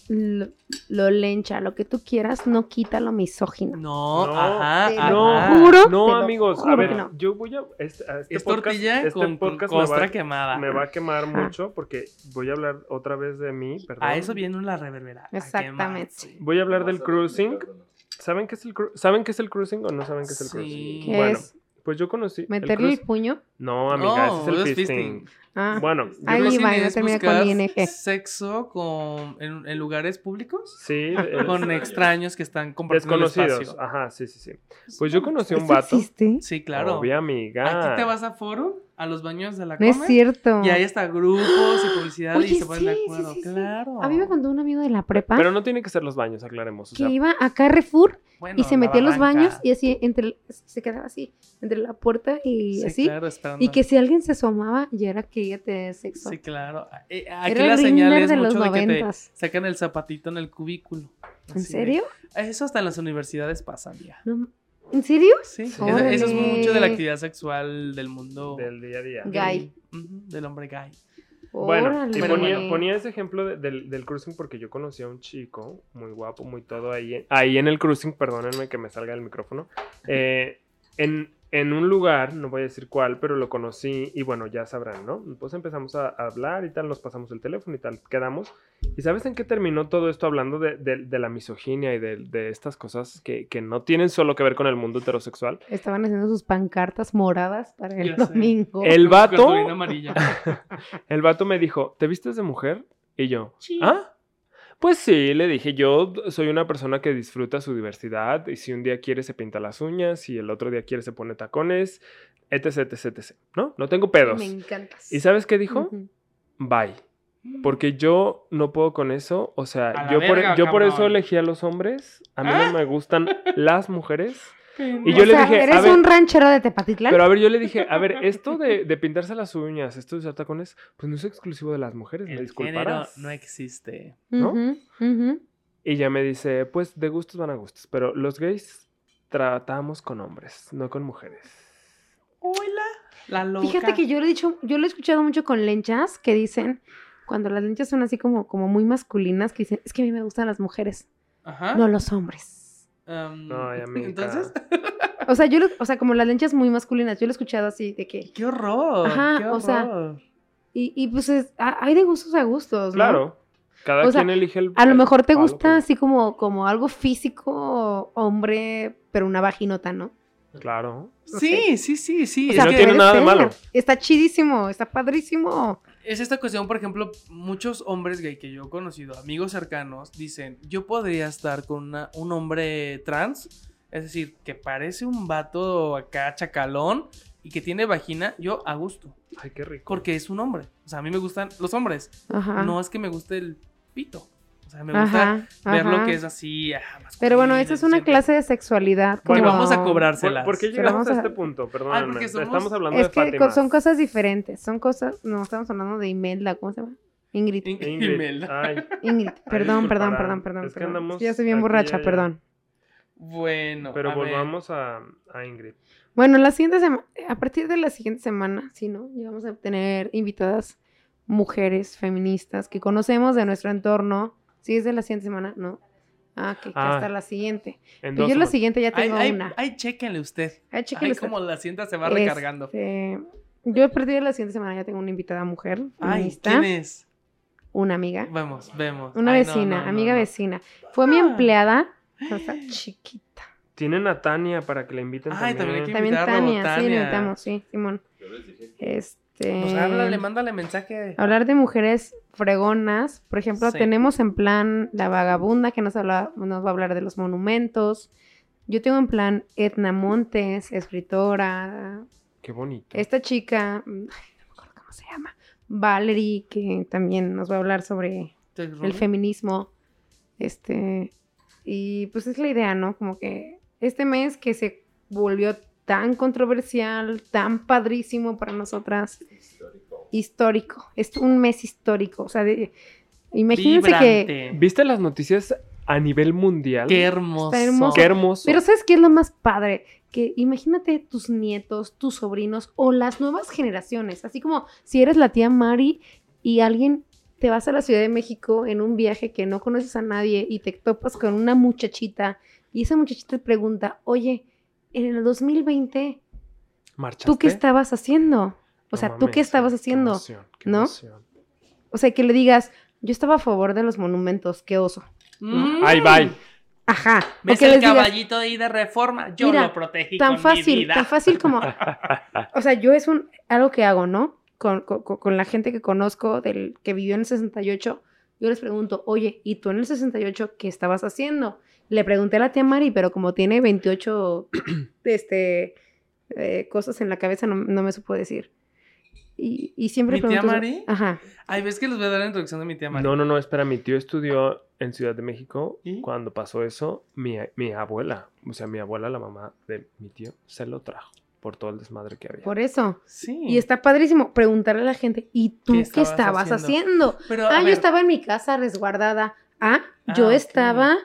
lo, lo lencha, lo que tú quieras, no quita lo misógino. No, No, ajá, te ajá. No, juro, te no, lo amigos. A ver, no. yo voy a. Este, a este Es podcast, tortilla este con, me, va, quemada. me va a quemar Ajá. mucho porque voy a hablar otra vez de mí. Perdón. A eso viene una reverbera. Exactamente. quemarse. Voy a hablar del cruising. ¿Saben qué es el, cru- ¿Saben qué es el cruising o no saben qué es el Sí. cruising? ¿Qué Bueno, es? Pues yo conocí. el ¿Meterle el puño? No, amiga, ese es el es fisting. fisting. Ah, Bueno, yo Ahí va, no con ING. Sexo con, en, en lugares públicos sí, el- con extraños que están compartiendo el desconocidos. espacio. Ajá, sí, sí, sí. Pues yo conocí a un ¿Eso vato. existe? Sí, claro. Obvia amiga. Aquí te vas a foro, a los baños de la No es Comer, cierto. y ahí está grupos y publicidad Oye, y se ponen de sí, acuerdo. sí, sí. Claro. A mí me contó un amigo de la prepa Pero no tiene que ser los baños, aclaremos. O que iba a Carrefour Bueno, y se metía a los baños y así entre se quedaba así entre la puerta y Sí, así claro, esperando. y que si alguien se asomaba ya era que ella tenía sexo. Sí, claro. Eh, Aquí Era la señal es de los mucho de que te noventas. sacan el zapatito en el cubículo. ¿En de- serio? Eso hasta en las universidades pasa, ya. No, ¿En serio? Sí, eso, eso es mucho de la actividad sexual del mundo del día a día. Gay. Del hombre gay. Bueno, Órale. y ponía, ese ejemplo de- del, del cruising porque yo conocí a un chico muy guapo, muy todo ahí. en- Ahí en el cruising, perdónenme que me salga el micrófono. eh, en, en un lugar, no voy a decir cuál, pero lo conocí y bueno, ya sabrán, ¿no? Pues empezamos a, hablar y tal, nos pasamos el teléfono y tal, quedamos. ¿Y sabes en qué terminó todo esto hablando de, de- de la misoginia y de, de estas cosas que, que no tienen solo que ver con el mundo heterosexual? Estaban haciendo sus pancartas moradas para el Ya sé. domingo. El vato, el vato me dijo, ¿te vistes de mujer? Y yo, Sí. ¿ah? Pues sí, le dije, yo soy una persona que disfruta su diversidad y si un día quiere se pinta las uñas y el otro día quiere se pone tacones, etc, etc, etc. ¿No? No tengo pedos. Me encantas. ¿Y sabes qué dijo? Bye. Porque yo no puedo con eso. O sea, yo por, verga, yo por eso elegí a los hombres. A mí Ah. no me gustan las mujeres. Y O le sea, dije, ¿eres a ver, un ranchero de Tepatitlán? pero a ver, yo le dije, a ver, esto de, de pintarse las uñas, esto de usar tacones, pues no es exclusivo de las mujeres, me El género disculparás. no existe. ¿no? Y ya me dice, pues de gustos van a gustos, pero los gays tratamos con hombres, no con mujeres. Hola, la loca. Fíjate que yo lo he dicho, yo lo he escuchado mucho con lenchas que dicen, cuando las lenchas son así como, como muy masculinas, que dicen, es que a mí me gustan las mujeres, Ajá. no los hombres. Am, Ay, amiga. Entonces, O sea, yo lo- o sea, como las lenchas muy masculinas, yo lo he escuchado así de que, qué horror. Ajá, qué o sea, horror. y, y pues es- a- hay de gustos a gustos, ¿no? Claro, cada O sea, quien elige el... A lo mejor te gusta que- así como, como algo físico, hombre, pero una vaginota, ¿no? Claro. no Sí, sí, sí, sí. O sea, no tiene nada de malo. Está chidísimo, está padrísimo. Es esta cuestión, por ejemplo, muchos hombres gay que yo he conocido, amigos cercanos, dicen, yo podría estar con una- un hombre trans, es decir, que parece un vato acá chacalón y que tiene vagina, yo a gusto, Ay, qué rico. porque es un hombre. O sea, a mí me gustan los hombres, Ajá. no es que me guste el pito. O sea, me gusta Ajá, ver lo que es así. ah, Pero bueno, esta es una clase de sexualidad. Que Bueno, vamos a como- ¿Por, cobrárselas. por qué llegamos a a- este punto? Perdóname. porque somos- Estamos hablando Es de que Fátima. son cosas diferentes, son cosas, no, estamos hablando de Imelda, ¿cómo se llama? Ingrid. In- Ingrid. Imelda. Ay, Ingrid, perdón, perdón, perdón, perdón. Es que perdón. andamos Ya estoy bien borracha, allá. perdón. Bueno, pero a volvamos a, a Ingrid. Bueno, la siguiente semana, a partir de la siguiente semana, sí, ¿no? Ya vamos a tener invitadas mujeres feministas que conocemos de nuestro entorno. ¿Sí es de la siguiente semana? No. Ah, que, Ah, hasta la siguiente. En Pero dos yo la siguiente ya tengo ay, una. ay, chéquenle usted. Ay, chéquenle usted. como la cinta se va recargando. Este, yo a partir de la siguiente semana ya tengo una invitada mujer, Ay, feminista, ¿quién es? una amiga, Vemos, vemos. una Ay, vecina, no, no, amiga no. vecina. Fue mi Ah. empleada, o sea, chiquita. Tienen a Tania para que la inviten Ay, también hay también. que También invitarlo, Tania, sí, Tania. la invitamos, sí, Simón. Este, Pues háblale, mándale mensaje. hablar de mujeres fregonas, por ejemplo, Sí. tenemos en plan la vagabunda que nos, habla, nos va a hablar de los monumentos. Yo tengo en plan Etna Montes, escritora. Qué bonito. Esta chica, mm, ay, no me acuerdo cómo se llama, Valerie, que también nos va a hablar sobre ¿Te el feminismo. Este, y pues es la idea, ¿no? Como que este mes que se volvió tan controversial, tan padrísimo para nosotras. Histórico. Es un mes histórico. O sea, de- imagínense que. Vibrante. ¿Viste las noticias a nivel mundial? Qué hermoso. Está hermoso. Qué hermoso. Pero ¿sabes qué es lo más padre? Que imagínate tus nietos, tus sobrinos o las nuevas generaciones. Así como si eres la tía Mari y alguien te vas a la Ciudad de México en un viaje que no conoces a nadie y te topas con una muchachita y esa muchachita te pregunta, oye, en el 2020, ¿Marchaste? ¿tú qué estabas haciendo? O No sea, ¿tú qué estabas qué haciendo? emoción, qué ¿No? emoción. O sea, que le digas, yo estaba a favor de los monumentos, qué oso. Mm. Ay, bye. Ajá. O ¿Ves que el les digas, caballito de ahí de reforma? Yo Mira, lo protegí tan con mi fácil, vida. tan fácil como, o sea, yo es un algo que hago, ¿no? Con, con- con la gente que conozco del que vivió en el 68, yo les pregunto, oye, ¿y tú en el 68 qué estabas haciendo? Le pregunté a la tía Mari, pero como tiene 28 este, eh, cosas en la cabeza, no, no me supo decir. Y, y siempre ¿Mi tía pregunto... Mari? Ajá. Ay, ves que les voy a dar la introducción de mi tía María. No, no, no, espera, mi tío estudió en Ciudad de México. ¿Y? Cuando pasó eso, mi, mi abuela, o sea, mi abuela, la mamá de mi tío, se lo trajo por todo el desmadre que había. Por eso. Sí. Y está padrísimo preguntarle a la gente, ¿y tú ¿Qué qué estabas estabas haciendo? Pero, Ah, yo ver, estaba en mi casa resguardada. Ah, Ah, yo ok. estaba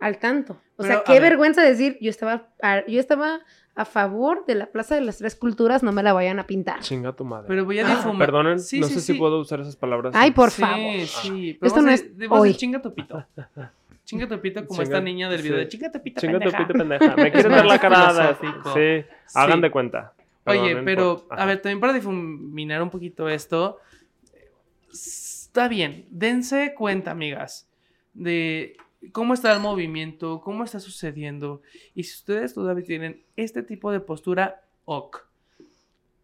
al tanto. O Pero, sea, qué ver. vergüenza decir, yo estaba, a, yo estaba a favor de la Plaza de las Tres Culturas, no me la vayan a pintar. Chinga tu madre. Pero voy a Ah, difumar. Perdonen, Sí, no sí, sé sí. si puedo usar esas palabras. Ay, por sí, favor. Sí, pero Esto no es hoy. decir, Chinga tu pito. Chinga tu pito como Chinga- esta niña del video sí. de chinga tu pito, Chinga tu pendeja. pito, pendeja. Me quieren dar la carada. filosófico. Sí, hagan de cuenta. Oye, pero, por- a ver, también para difuminar un poquito esto, está bien, dense cuenta, amigas, de cómo está el movimiento, cómo está sucediendo, y si ustedes todavía tienen este tipo de postura, ok.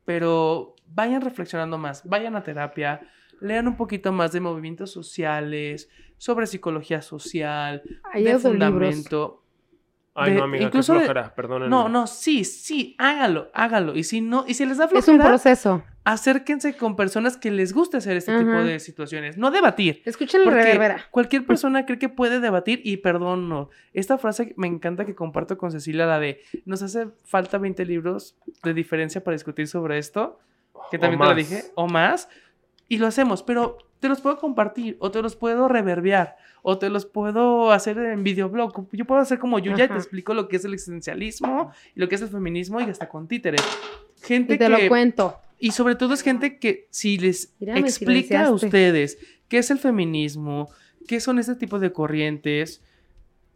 Pero vayan reflexionando más, vayan a terapia, lean un poquito más de movimientos sociales, sobre psicología social, Hay de fundamento. Ay, de- no, amiga, incluso qué flojera, perdónenme. No, no, sí, sí, hágalo, hágalo. Y si no, y si les da Es un flojera, proceso. acérquense con personas que les guste hacer este tipo Ajá. de situaciones. No debatir. Escuchen reverbera. cualquier persona cree que puede debatir y perdón, no. Esta frase me encanta que comparto con Cecilia, la de nos hace falta 20 libros de diferencia para discutir sobre esto, que también te lo dije, o más, y lo hacemos, pero te los puedo compartir, o te los puedo reverbear, o te los puedo hacer en videoblog. Yo puedo hacer como Yuya, te Ajá. explico lo que es el existencialismo, y lo que es el feminismo, y hasta con títeres. Gente Y te que... lo cuento. Y sobre todo es gente que si les Mira, explica a ustedes qué es el feminismo, qué son este tipo de corrientes,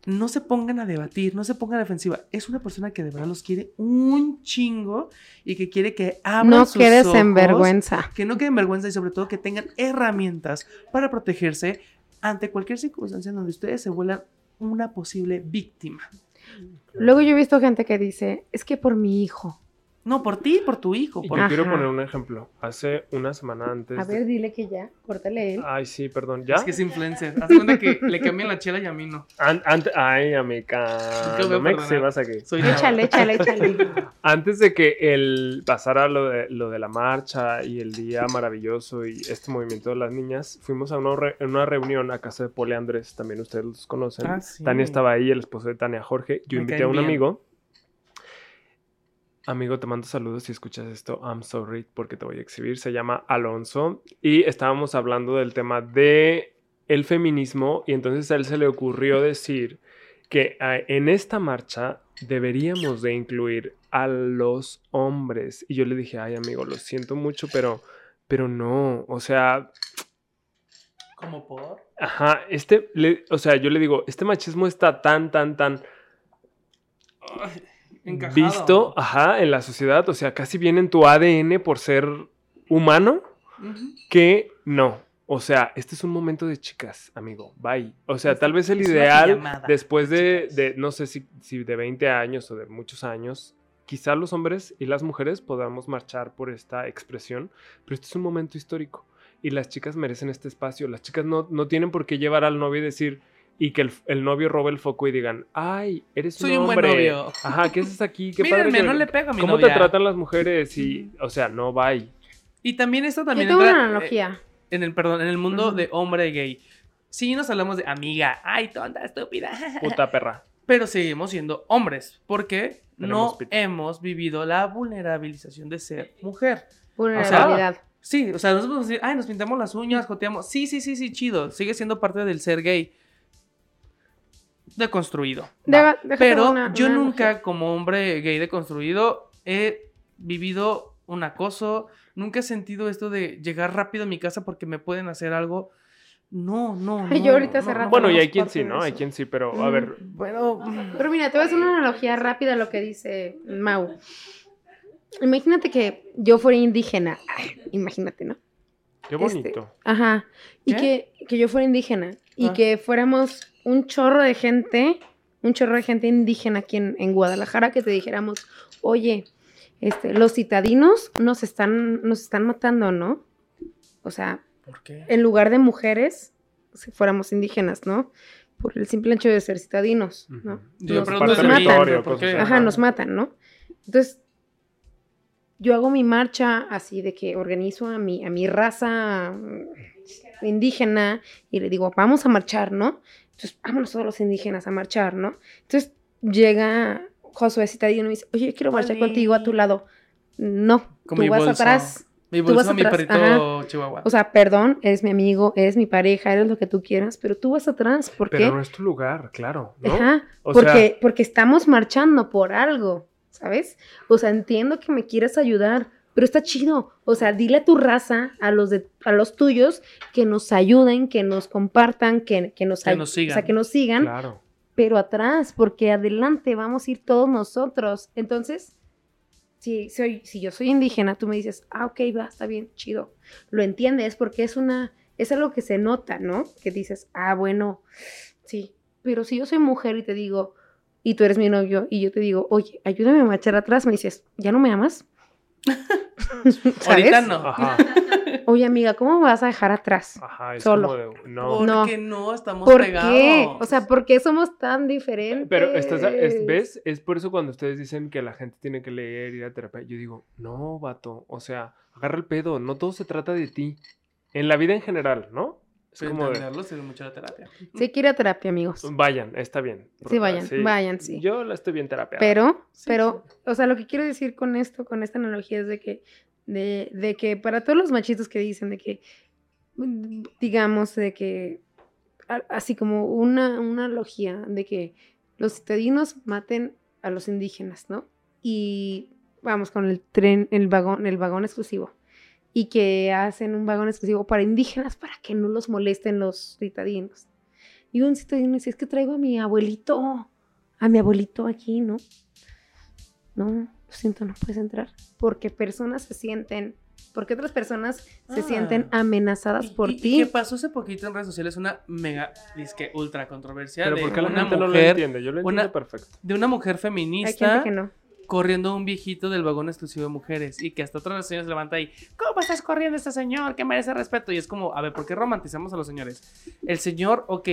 no se pongan a debatir, no se pongan a defensiva. Es una persona que de verdad los quiere un chingo y que quiere que abran No sus quedes ojos, en vergüenza. que no queden vergüenza y sobre todo que tengan herramientas para protegerse ante cualquier circunstancia donde ustedes se vuelvan una posible víctima. Luego yo he visto gente que dice, es que por mi hijo. No, por ti, por tu hijo. Por- yo quiero poner un ejemplo. Hace una semana antes. A de- ver, dile que ya, córtale él. Ay, sí, perdón. ¿Ya? Es que es influencer. Haz de cuenta que le cambian la chela y a mí no. An- ante- Ay, amiga. No me exhibas aquí. Soy Échale, échale, échale. Antes de que el pasara lo de, lo de la marcha y el día maravilloso y este movimiento de las niñas, fuimos a una, re- una reunión a casa de Poli Andrés, también ustedes los conocen. Ah, sí. Tania estaba ahí, el esposo de Tania Jorge. Yo Me invité a un bien. amigo. Amigo, te mando saludos si escuchas esto. I'm sorry porque te voy a exhibir. Se llama Alonso y estábamos hablando del tema de el feminismo y entonces a él se le ocurrió decir que ah, en esta marcha deberíamos de incluir a los hombres y yo le dije, ay amigo, lo siento mucho, pero, pero no, o sea, ¿Como por? ajá, este, le- o sea, yo le digo, este machismo está tan, tan, tan encajado. visto, ajá, en la sociedad, o sea, casi viene en tu ADN por ser humano, que no. O sea, este es un momento de chicas, amigo. Bye. O sea, tal vez el ideal después de, no sé si, si de 20 años o de muchos años, quizá los hombres y las mujeres podamos marchar por esta expresión, pero este es un momento histórico y las chicas merecen este espacio. Las chicas no, no tienen por qué llevar al novio y decir y que el, el novio robe el foco y digan, ay, eres Soy un un buen hombre. novio. Ajá, ¿qué haces aquí? Qué Mírenme, padre que- no le pego a mi ¿Cómo novia. te tratan las mujeres? Y, o sea, no, bye. Y también esto Yo también tengo entra, una eh, analogía. en el, perdón, en el mundo Ujú. de hombre gay. Sí nos hablamos de amiga, ay, tonta, estúpida. Puta perra. Pero seguimos siendo hombres, porque Tenemos no pito. hemos vivido la vulnerabilización de ser mujer. Vulnerabilidad. Sí, o sea, nosotros podemos decir, ay, nos pintamos las uñas, joteamos. Sí, sí, sí, sí, chido. Sigue siendo parte del ser gay. Deconstruido. déjate Pero una- yo una nunca, como hombre gay deconstruido, he vivido un acoso. Nunca he sentido esto de llegar rápido a mi casa porque me pueden hacer algo. No, no. Yo ahorita hace no, rato no. Bueno, y hay quien sí, ¿no? Hay quien sí, pero a ver, Mm, Bueno. Pero mira, te voy a hacer una analogía rápida a lo que dice Mau. Imagínate que yo fuera indígena. Ay, imagínate, ¿no? qué este, bonito. Ajá. Y ¿Qué? que, que yo fuera indígena. Y Ah. que fuéramos un chorro de gente, un chorro de gente indígena aquí en, en Guadalajara, que te dijéramos, oye, este, los citadinos nos están, nos están matando, ¿no? O sea, ¿Por qué? en lugar de mujeres, si fuéramos indígenas, ¿no? Por el simple hecho de ser citadinos, ¿no? Nos- nos mí, matan. territorio, ¿por qué? Ajá, nos matan, ¿no? Entonces, yo hago mi marcha así de que organizo a mi, a mi raza mm, indígena y le digo, vamos a marchar, ¿no? Entonces, vámonos todos los indígenas a marchar, ¿no? Entonces, llega Josué Citadino y me dice, oye, yo quiero marchar contigo a tu lado. No, Con tú mi vas bolso. atrás. Mi Tú bolso, vas mi atrás, perrito chihuahua. O sea, perdón, eres mi amigo, eres mi pareja, eres lo que tú quieras, pero tú vas atrás. ¿Por Pero qué? no es tu lugar, claro, ¿no? Ajá, O porque, sea- porque estamos marchando por algo, ¿sabes? O sea, entiendo que me quieras ayudar, pero está chido. O sea, dile a tu raza, a los de, a los tuyos, que nos ayuden, que nos compartan, que, que nos, Que nos O sigan. sea, que nos sigan, Claro. pero atrás, porque adelante vamos a ir todos nosotros. Entonces, si, soy, si yo soy indígena, tú me dices, ah, ok, va, está bien, chido. Lo entiendes porque es una, es algo que se nota, ¿no? Que dices, ah, bueno, sí. Pero si yo soy mujer y te digo, y tú eres mi novio, y yo te digo, oye, ayúdame a marchar atrás, me dices, ¿ya no me amas? ¿Sabes? Ahorita no. Ajá. Oye, amiga, ¿cómo me vas a dejar atrás? Ajá, es Solo. como de, no. ¿Por No. qué no? Estamos ¿Por pegados. qué? O sea, ¿por qué somos tan diferentes? Pero, estás, es- ¿ves? Es por eso cuando ustedes dicen que la gente tiene que leer, ir a terapia, yo digo, no, vato, o sea, agarra el pedo, no todo se trata de ti. En la vida en general, ¿no? Es como de, entenderlo sirve mucho la terapia. Sí, que ir a terapia, amigos. vayan, está bien. Sí, vayan, vayan, sí. Yo la estoy bien terapia. Pero, Sí, pero, o sea, lo que quiero decir con esto, con esta analogía es de que, de, de que para todos los machistas que dicen de que, digamos, de que, así como una, una analogía de que los citadinos maten a los indígenas, ¿no? Y vamos con el tren, el vagón, el vagón exclusivo. Y que hacen un vagón exclusivo para indígenas para que no los molesten los citadinos. Y un citadino dice, es que traigo a mi abuelito, a mi abuelito aquí, ¿no? No, lo siento, no puedes entrar. Porque personas se sienten, porque otras personas se Ah. sienten amenazadas Y- por ti. Y que pasó hace poquito en redes sociales una mega, disque ultra controversia Pero de porque la una gente no lo mujer, entiende, yo lo entiendo una- perfecto. de una mujer Hay feminista gente que no. Corriendo a un viejito del vagón exclusivo de mujeres y que hasta otra señora se levanta y ¿cómo estás corriendo este señor? que merece respeto? Y es como, a ver, ¿por qué romantizamos a los señores? El señor, ok,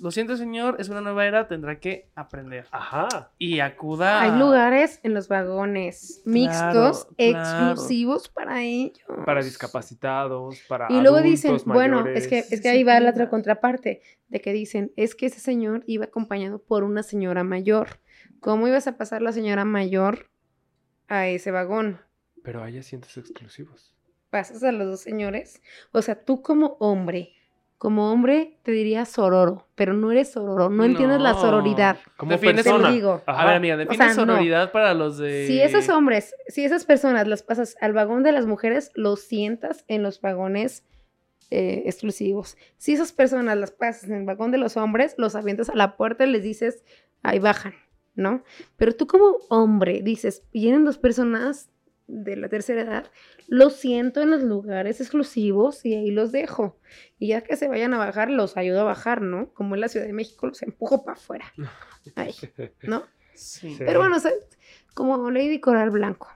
lo siento señor, es una nueva era, tendrá que aprender. Ajá. Y acuda... Hay lugares en los vagones mixtos, Claro, claro. exclusivos para ellos. Para discapacitados, para Y luego adultos dicen, bueno, es que, es que Sí, ahí va la otra contraparte, de que dicen, es que ese señor iba acompañado por una señora mayor. ¿Cómo ibas a pasar la señora mayor a ese vagón? Pero hay asientos exclusivos. pasas a los dos señores. O sea, tú como hombre, como hombre te diría sororo, pero no eres sororo, no entiendes la sororidad. Como Defines- Te lo persona. digo. Ajá. A ver, amiga, define sea, no. sororidad para los de... Si esos hombres, si esas personas las pasas al vagón de las mujeres, los sientas en los vagones eh, exclusivos. Si esas personas las pasas en el vagón de los hombres, los avientas a la puerta y les dices, ahí bajan, ¿no? Pero tú como hombre dices, vienen dos personas de la tercera edad, los siento en los lugares exclusivos y ahí los dejo. Y ya que se vayan a bajar, los ayudo a bajar, ¿no? Como en la Ciudad de México, los empujo para afuera. Ahí, ¿no? Sí. Pero bueno, como Lady Coral Blanco.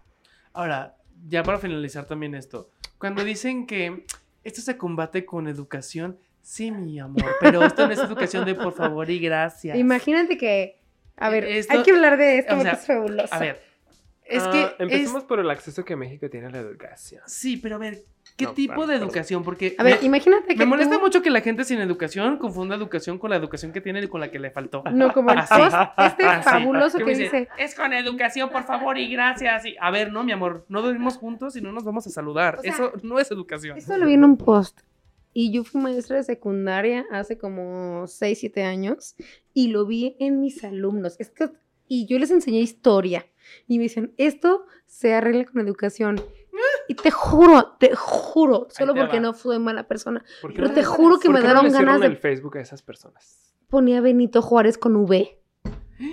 Ahora, ya para finalizar también esto, cuando dicen que esto se combate con educación, sí, mi amor, pero esto no es educación de por favor y gracias. Imagínate que, a ver, Esto- hay que hablar de esto o porque sea, es fabuloso. A ver, es Ah, que... es- Empecemos por el acceso que México tiene a la educación. Sí, pero a ver, ¿qué No, tipo de educación? Porque A ver, me, imagínate que me molesta tú- mucho que la gente sin educación confunda educación con la educación que tiene y con la que le faltó. No, como el post este Así. fabuloso Que dice, es con educación, por favor, y gracias. Y, a ver, no, mi amor, no dormimos juntos y no nos vamos a saludar. O sea, Eso no es educación. esto lo vi en un post. Y yo fui maestra de secundaria hace como 6, 7 años y lo vi en mis alumnos. Es que, y yo les enseñé historia y me dicen, esto se arregla con educación. Y te juro, te juro, solo te porque va. no fui mala persona. ¿Por qué Pero te juro que me no dieron ganas de el Facebook a esas personas? ponía Benito Juárez con V.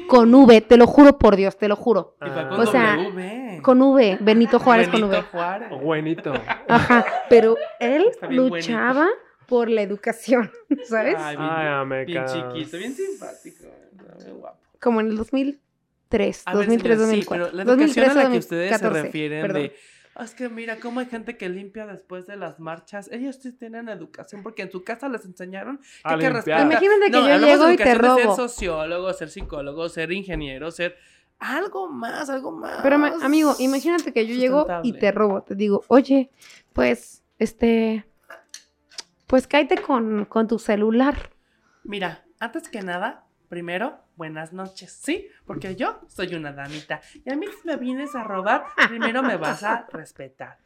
Con V, te lo juro por Dios, te lo juro. Ah. con O sea, W. Con V, Benito Juárez con Benito V. Juárez. Buenito. Ajá, pero él luchaba por la educación, ¿sabes? Ay, bien, Ay, bien chiquito, bien simpático. Bien guapo. Como en el 2003, A ver, 2003, señores, sí, 2004. pero la educación a la que 2013, ustedes se 2014, refieren perdón. de... "Ah, Es que mira, cómo hay gente que limpia después de las marchas. Ellos sí tienen educación porque en su casa les enseñaron que A hay que respetar. Imagínate que yo llego y te robo. Ser sociólogo, ser psicólogo, ser ingeniero, ser algo más, algo más. Pero amigo, imagínate que yo llego y te robo, te digo, oye, pues, este, pues cáete con, con tu celular. Mira, antes que nada, primero, buenas noches, ¿sí? Porque yo soy una damita. Y a mí si me vienes a robar, primero me vas a respetar.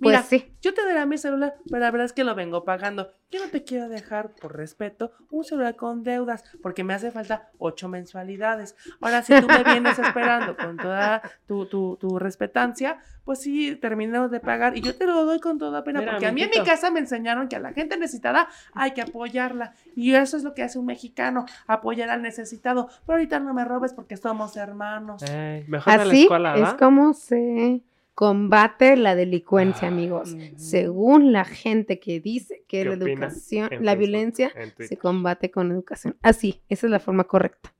Mira, Pues sí. yo te daré mi celular, pero la verdad es que lo vengo pagando. Yo no te quiero dejar, por respeto, un celular con deudas, porque me hace falta ocho mensualidades. Ahora, si tú me vienes esperando con toda tu, tu, tu respetancia, pues sí, termino de pagar y yo te lo doy con toda pena, Mira, porque a mí en mi amiguito. casa me enseñaron que a la gente necesitada hay que apoyarla. Y eso es lo que hace un mexicano, apoyar al necesitado. Pero ahorita no me robes porque somos hermanos. Ey, mejor a la Así escuela, es ¿va? como se combate la delincuencia, amigos. Ujú. Según la gente que dice que ¿Qué la educación, la Facebook, violencia se combate con educación. Así, esa es la forma correcta.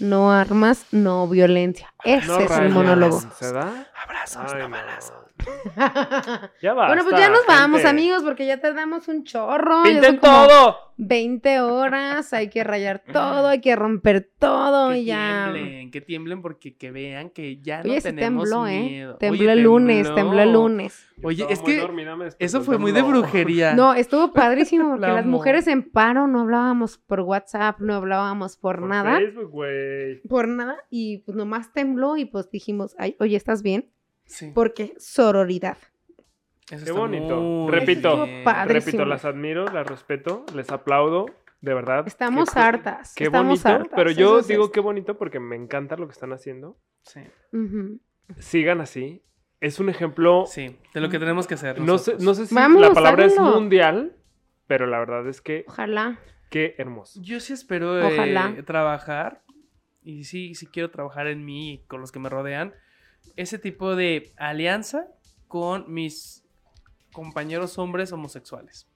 No armas, no violencia. Ese No es el monólogo. ¿Se da? Abrazos, Ay, no balazos. Ya va. bueno, pues ya nos vamos, amigos, porque ya tardamos un chorro. ¡Pinten todo! 20 horas, hay que rayar todo, hay que romper todo Que y ya. tiemblen, que tiemblen porque que vean que ya Oye, no tenemos tembló, ¿eh? miedo. Tembló Oye, el lunes, tembló. tembló el lunes. Oye, es que eso fue muy de brujería. No, estuvo padrísimo porque La las mujeres en paro no hablábamos por WhatsApp, no hablábamos por, Por nada, Facebook, güey. Por nada, y pues nomás tembló y pues dijimos, Ay, oye, ¿estás bien? Sí, Porque sororidad. eso Qué está bonito. muy Repito. Repito, las admiro, las respeto, les aplaudo, de verdad. Estamos Qué- hartas, Qué estamos bonito, hartas, pero yo es digo esto. qué bonito porque me encanta lo que están haciendo. Sí. Sigan así. Es un ejemplo. sí, de lo que tenemos que hacer. No sé, no sé si Vamos, la palabra es mundial, pero la verdad es que Ojalá. qué hermoso. Yo sí espero eh, Ojalá. trabajar, y sí, sí quiero trabajar en mí y con los que me rodean, ese tipo de alianza con mis compañeros hombres homosexuales.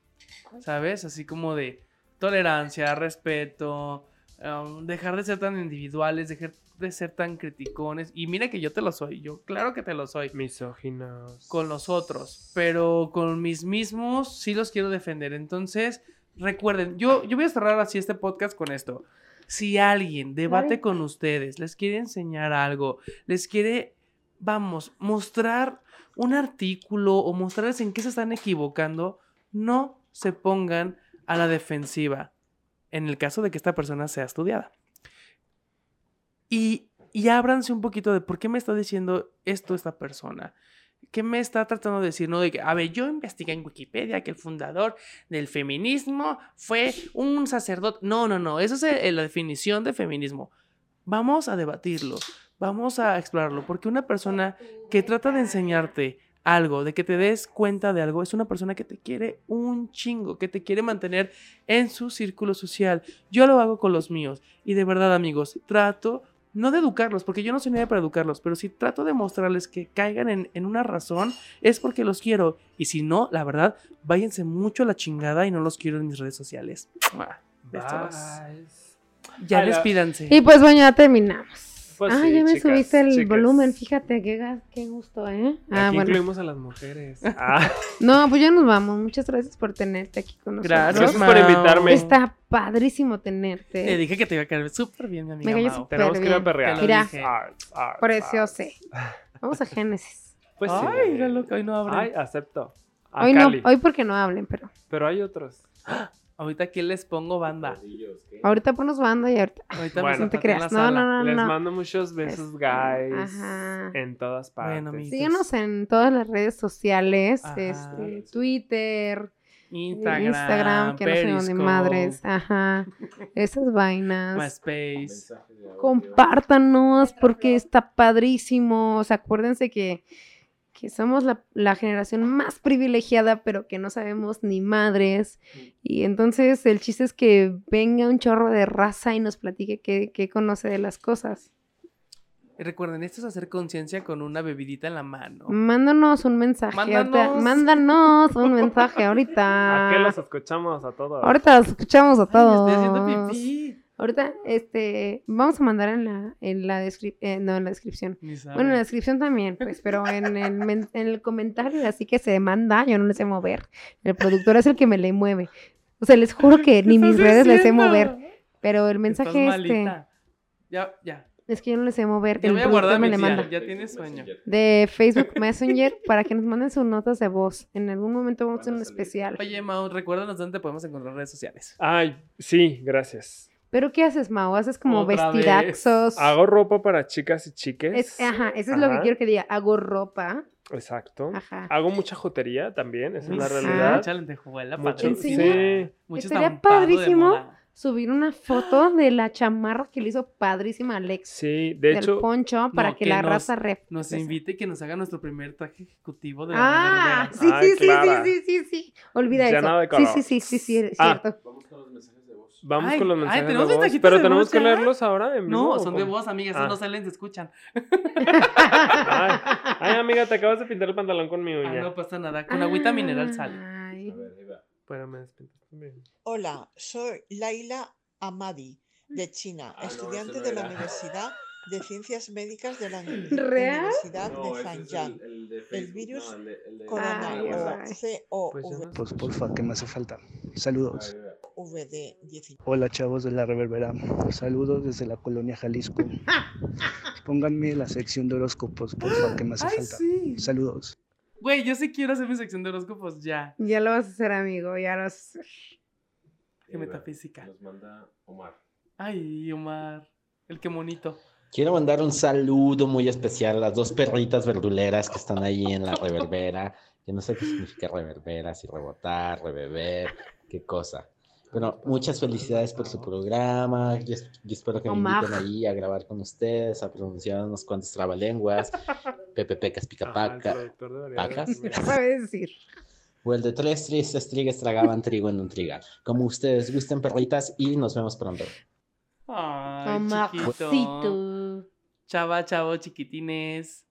¿Sabes? Así como de tolerancia, respeto, um, dejar de ser tan individuales, dejar de ser tan criticones. Y mira que yo te lo soy, yo claro que te lo soy. Misóginos. Con los otros, pero con mis mismos sí los quiero defender. Entonces, recuerden, yo, yo voy a cerrar así este podcast con esto. Si alguien debate con ustedes, les quiere enseñar algo, les quiere, vamos, mostrar un artículo o mostrarles en qué se están equivocando, no se pongan a la defensiva en el caso de que esta persona sea estudiada. Y, y ábranse un poquito de por qué me está diciendo esto esta persona. ¿Qué me está tratando de decir? No, de que, a ver, yo investigué en Wikipedia que el fundador del feminismo fue un sacerdote. No, no, no, esa es eh, la definición de feminismo. Vamos a debatirlo, vamos a explorarlo, porque una persona que trata de enseñarte algo, de que te des cuenta de algo, es una persona que te quiere un chingo, que te quiere mantener en su círculo social. Yo lo hago con los míos y de verdad amigos, trato no de educarlos, porque yo no soy nadie para educarlos, pero si trato de mostrarles que caigan en, en una razón, es porque los quiero. Y si no, la verdad, váyanse mucho a la chingada y no los quiero en mis redes sociales. Ya Ay, la- despídanse. Y pues bueno, ya terminamos. Pues ah, sí, ya me chicas, subiste el chicas. volumen, fíjate, qué, qué gusto, ¿eh? Ah, Aquí bueno. incluimos a las mujeres. Ah, No, pues ya nos vamos. Muchas gracias por tenerte aquí con nosotros. Gracias, por invitarme. Está padrísimo tenerte. Te dije que te iba a caer súper bien, mi amiga. Me cayó súper tenemos que ir a bien. perrear. Mira. arts. Vamos a Génesis. Pues sí. Ay, mira lo que hoy no abren. Ay, acepto. A Hoy no, hoy porque no hablen, pero Pero hay otros. Ahorita aquí les pongo banda. ahorita ponos banda y ahorita. Ahorita Bueno. No te creas. No, no, no, Les no. mando muchos besos, guys. ajá. En todas partes. Bueno. Síguenos en todas las redes sociales, Ajá. este, Twitter, Instagram, Instagram, que no sé dónde Periscope, madres, ajá, esas vainas. MySpace. Compártanos porque está padrísimo. O sea, acuérdense que, que somos la, la generación más privilegiada, pero que no sabemos ni madres. Y entonces el chiste es que venga un chorro de raza y nos platique qué, qué conoce de las cosas. Recuerden, esto es hacer conciencia con una bebidita en la mano. Mándanos un mensaje. ahorita- Mándanos. mándanos un mensaje ahorita. ¿A qué los escuchamos a todos? Ahorita los escuchamos a Ay, todos. estoy haciendo pipí. Ahorita, este, vamos a mandar en la, en la descripción, no, en la descripción. Bueno, en la descripción también, pues, pero en el, en el comentario, así que se manda, yo no le sé mover. El productor es el que me le mueve. O sea, les juro que ni ¿Qué mis estás redes les sé mover, pero el Estás mensaje este, malita. Ya, ya. es que yo no le sé mover, Ya el voy a productor guardar me mi le manda. Ya tienes sueño. De Facebook Messenger para que nos manden sus notas de voz. En algún momento vamos a hacer un especial. Oye, Mau, recuérdanos dónde te podemos encontrar en redes sociales. Ay, sí, gracias. ¿Pero qué haces, Mau? ¿Haces como Otra vez. vestidaxos? Hago ropa para chicas y chiques. Es- ajá, eso es lo que quiero que diga. Hago ropa. Exacto. Ajá. Hago mucha jotería también, esa es la Ajá. realidad. Mucha lentejuela, Mucho, padrísimo. sí. Mucho Estaría padrísimo. Subir una foto de la chamarra que le hizo padrísima Alex. Sí, de del hecho, poncho para no, que, que la nos- raza rep. Nos invite y que nos haga nuestro primer traje ejecutivo de la Ah, sí, Ay, sí, sí, sí, sí, sí, sí. Olvida Ya eso. nada de sí, color. sí, sí, sí, sí, es Ah. cierto. vamos Ay, con los ay, mensajes de ¿tenemos voz. mensajitos Pero de tenemos que leerlos ahora en vivo. No, ¿o son de voz, amiga, eso Ah. no salen, se escuchan. Ay, ay, amiga, te acabas de pintar el pantalón con mi Ah, uña. no pasa nada, con agüita mineral sale. Ay. Pero me despintaste bien. Hola, soy Laila Amadi. de China, Ah, estudiante no de la era. Universidad de Ciencias Médicas de la ¿Real? Universidad No, de Zhejiang. el, el de El virus no, el de- el de- Corona Ay, o ay. Pues COVID-19 no Pues porfa, que me hace falta. Saludos. Ay, mira. Hola chavos de la reverbera. Saludos desde la colonia Jalisco. Pónganme la sección de horóscopos, porfa, que me hace Ay, falta. sí. Saludos. Güey, yo sí quiero hacer mi sección de horóscopos ya. Ya lo vas a hacer, amigo. Ya lo vas a hacer. Qué Eh, metafísica. Nos manda Omar. Ay, Omar. El que monito. Quiero mandar un saludo muy especial a las dos perritas verduleras que están ahí en la reverbera. Que no sé qué significa reverbera, si rebotar, rebeber, qué cosa. Pero muchas felicidades por su programa. Yo, es- yo espero que me inviten ahí a grabar con ustedes, a pronunciar unos cuantos trabalenguas. Pepe Pecas Picapaca. debería ¿Pacas? sabes decir. O el de tres tristes trigas tragaban trigo en un trigal. Como ustedes gusten, perritas, y nos vemos pronto. Ay, chiquito. Chava, chavo, chiquitines.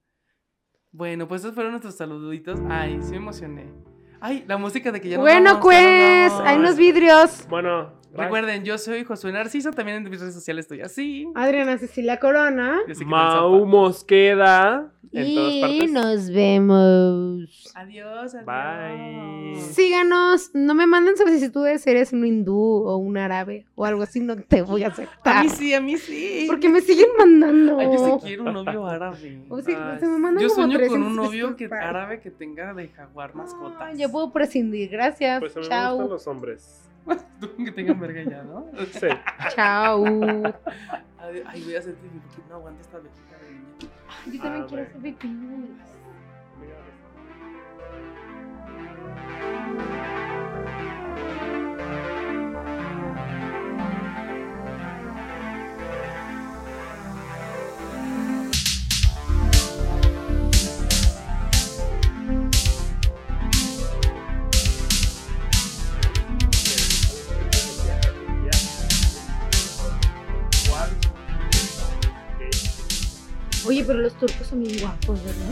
Bueno, pues esos fueron nuestros saluditos. Ay, sí me emocioné. Ay, la música de que ya nos Bueno, vamos, ya pues, hay unos vidrios. Bueno, bye. Recuerden, yo soy Josué Narciso, también en mis redes sociales estoy así. Adriana Cecilia Corona. Mau. Mosqueda en todas Y partes. nos vemos. Adiós, adiós. Bye. Síganos. No me manden solicitudes si eres un hindú o un árabe o algo así. No te voy a A aceptar. mí sí, a mí sí. Porque me siguen mandando. Ay, yo sí quiero un novio árabe. O sea, Ay, se me mandan Yo como sueño con 300 un novio que, árabe que tenga de jaguar mascotas. Ah, yo puedo prescindir. Gracias. Pues a mí me Chao. gustan los hombres. Tú que tengan verga ya, ¿no? Sí. Chao. Ay, voy a pipí porque no aguanto esta vejiga de niña. Yo también Ah, quiero bueno. hacer pipí. Oye, pero los turcos son bien guapos, ¿verdad?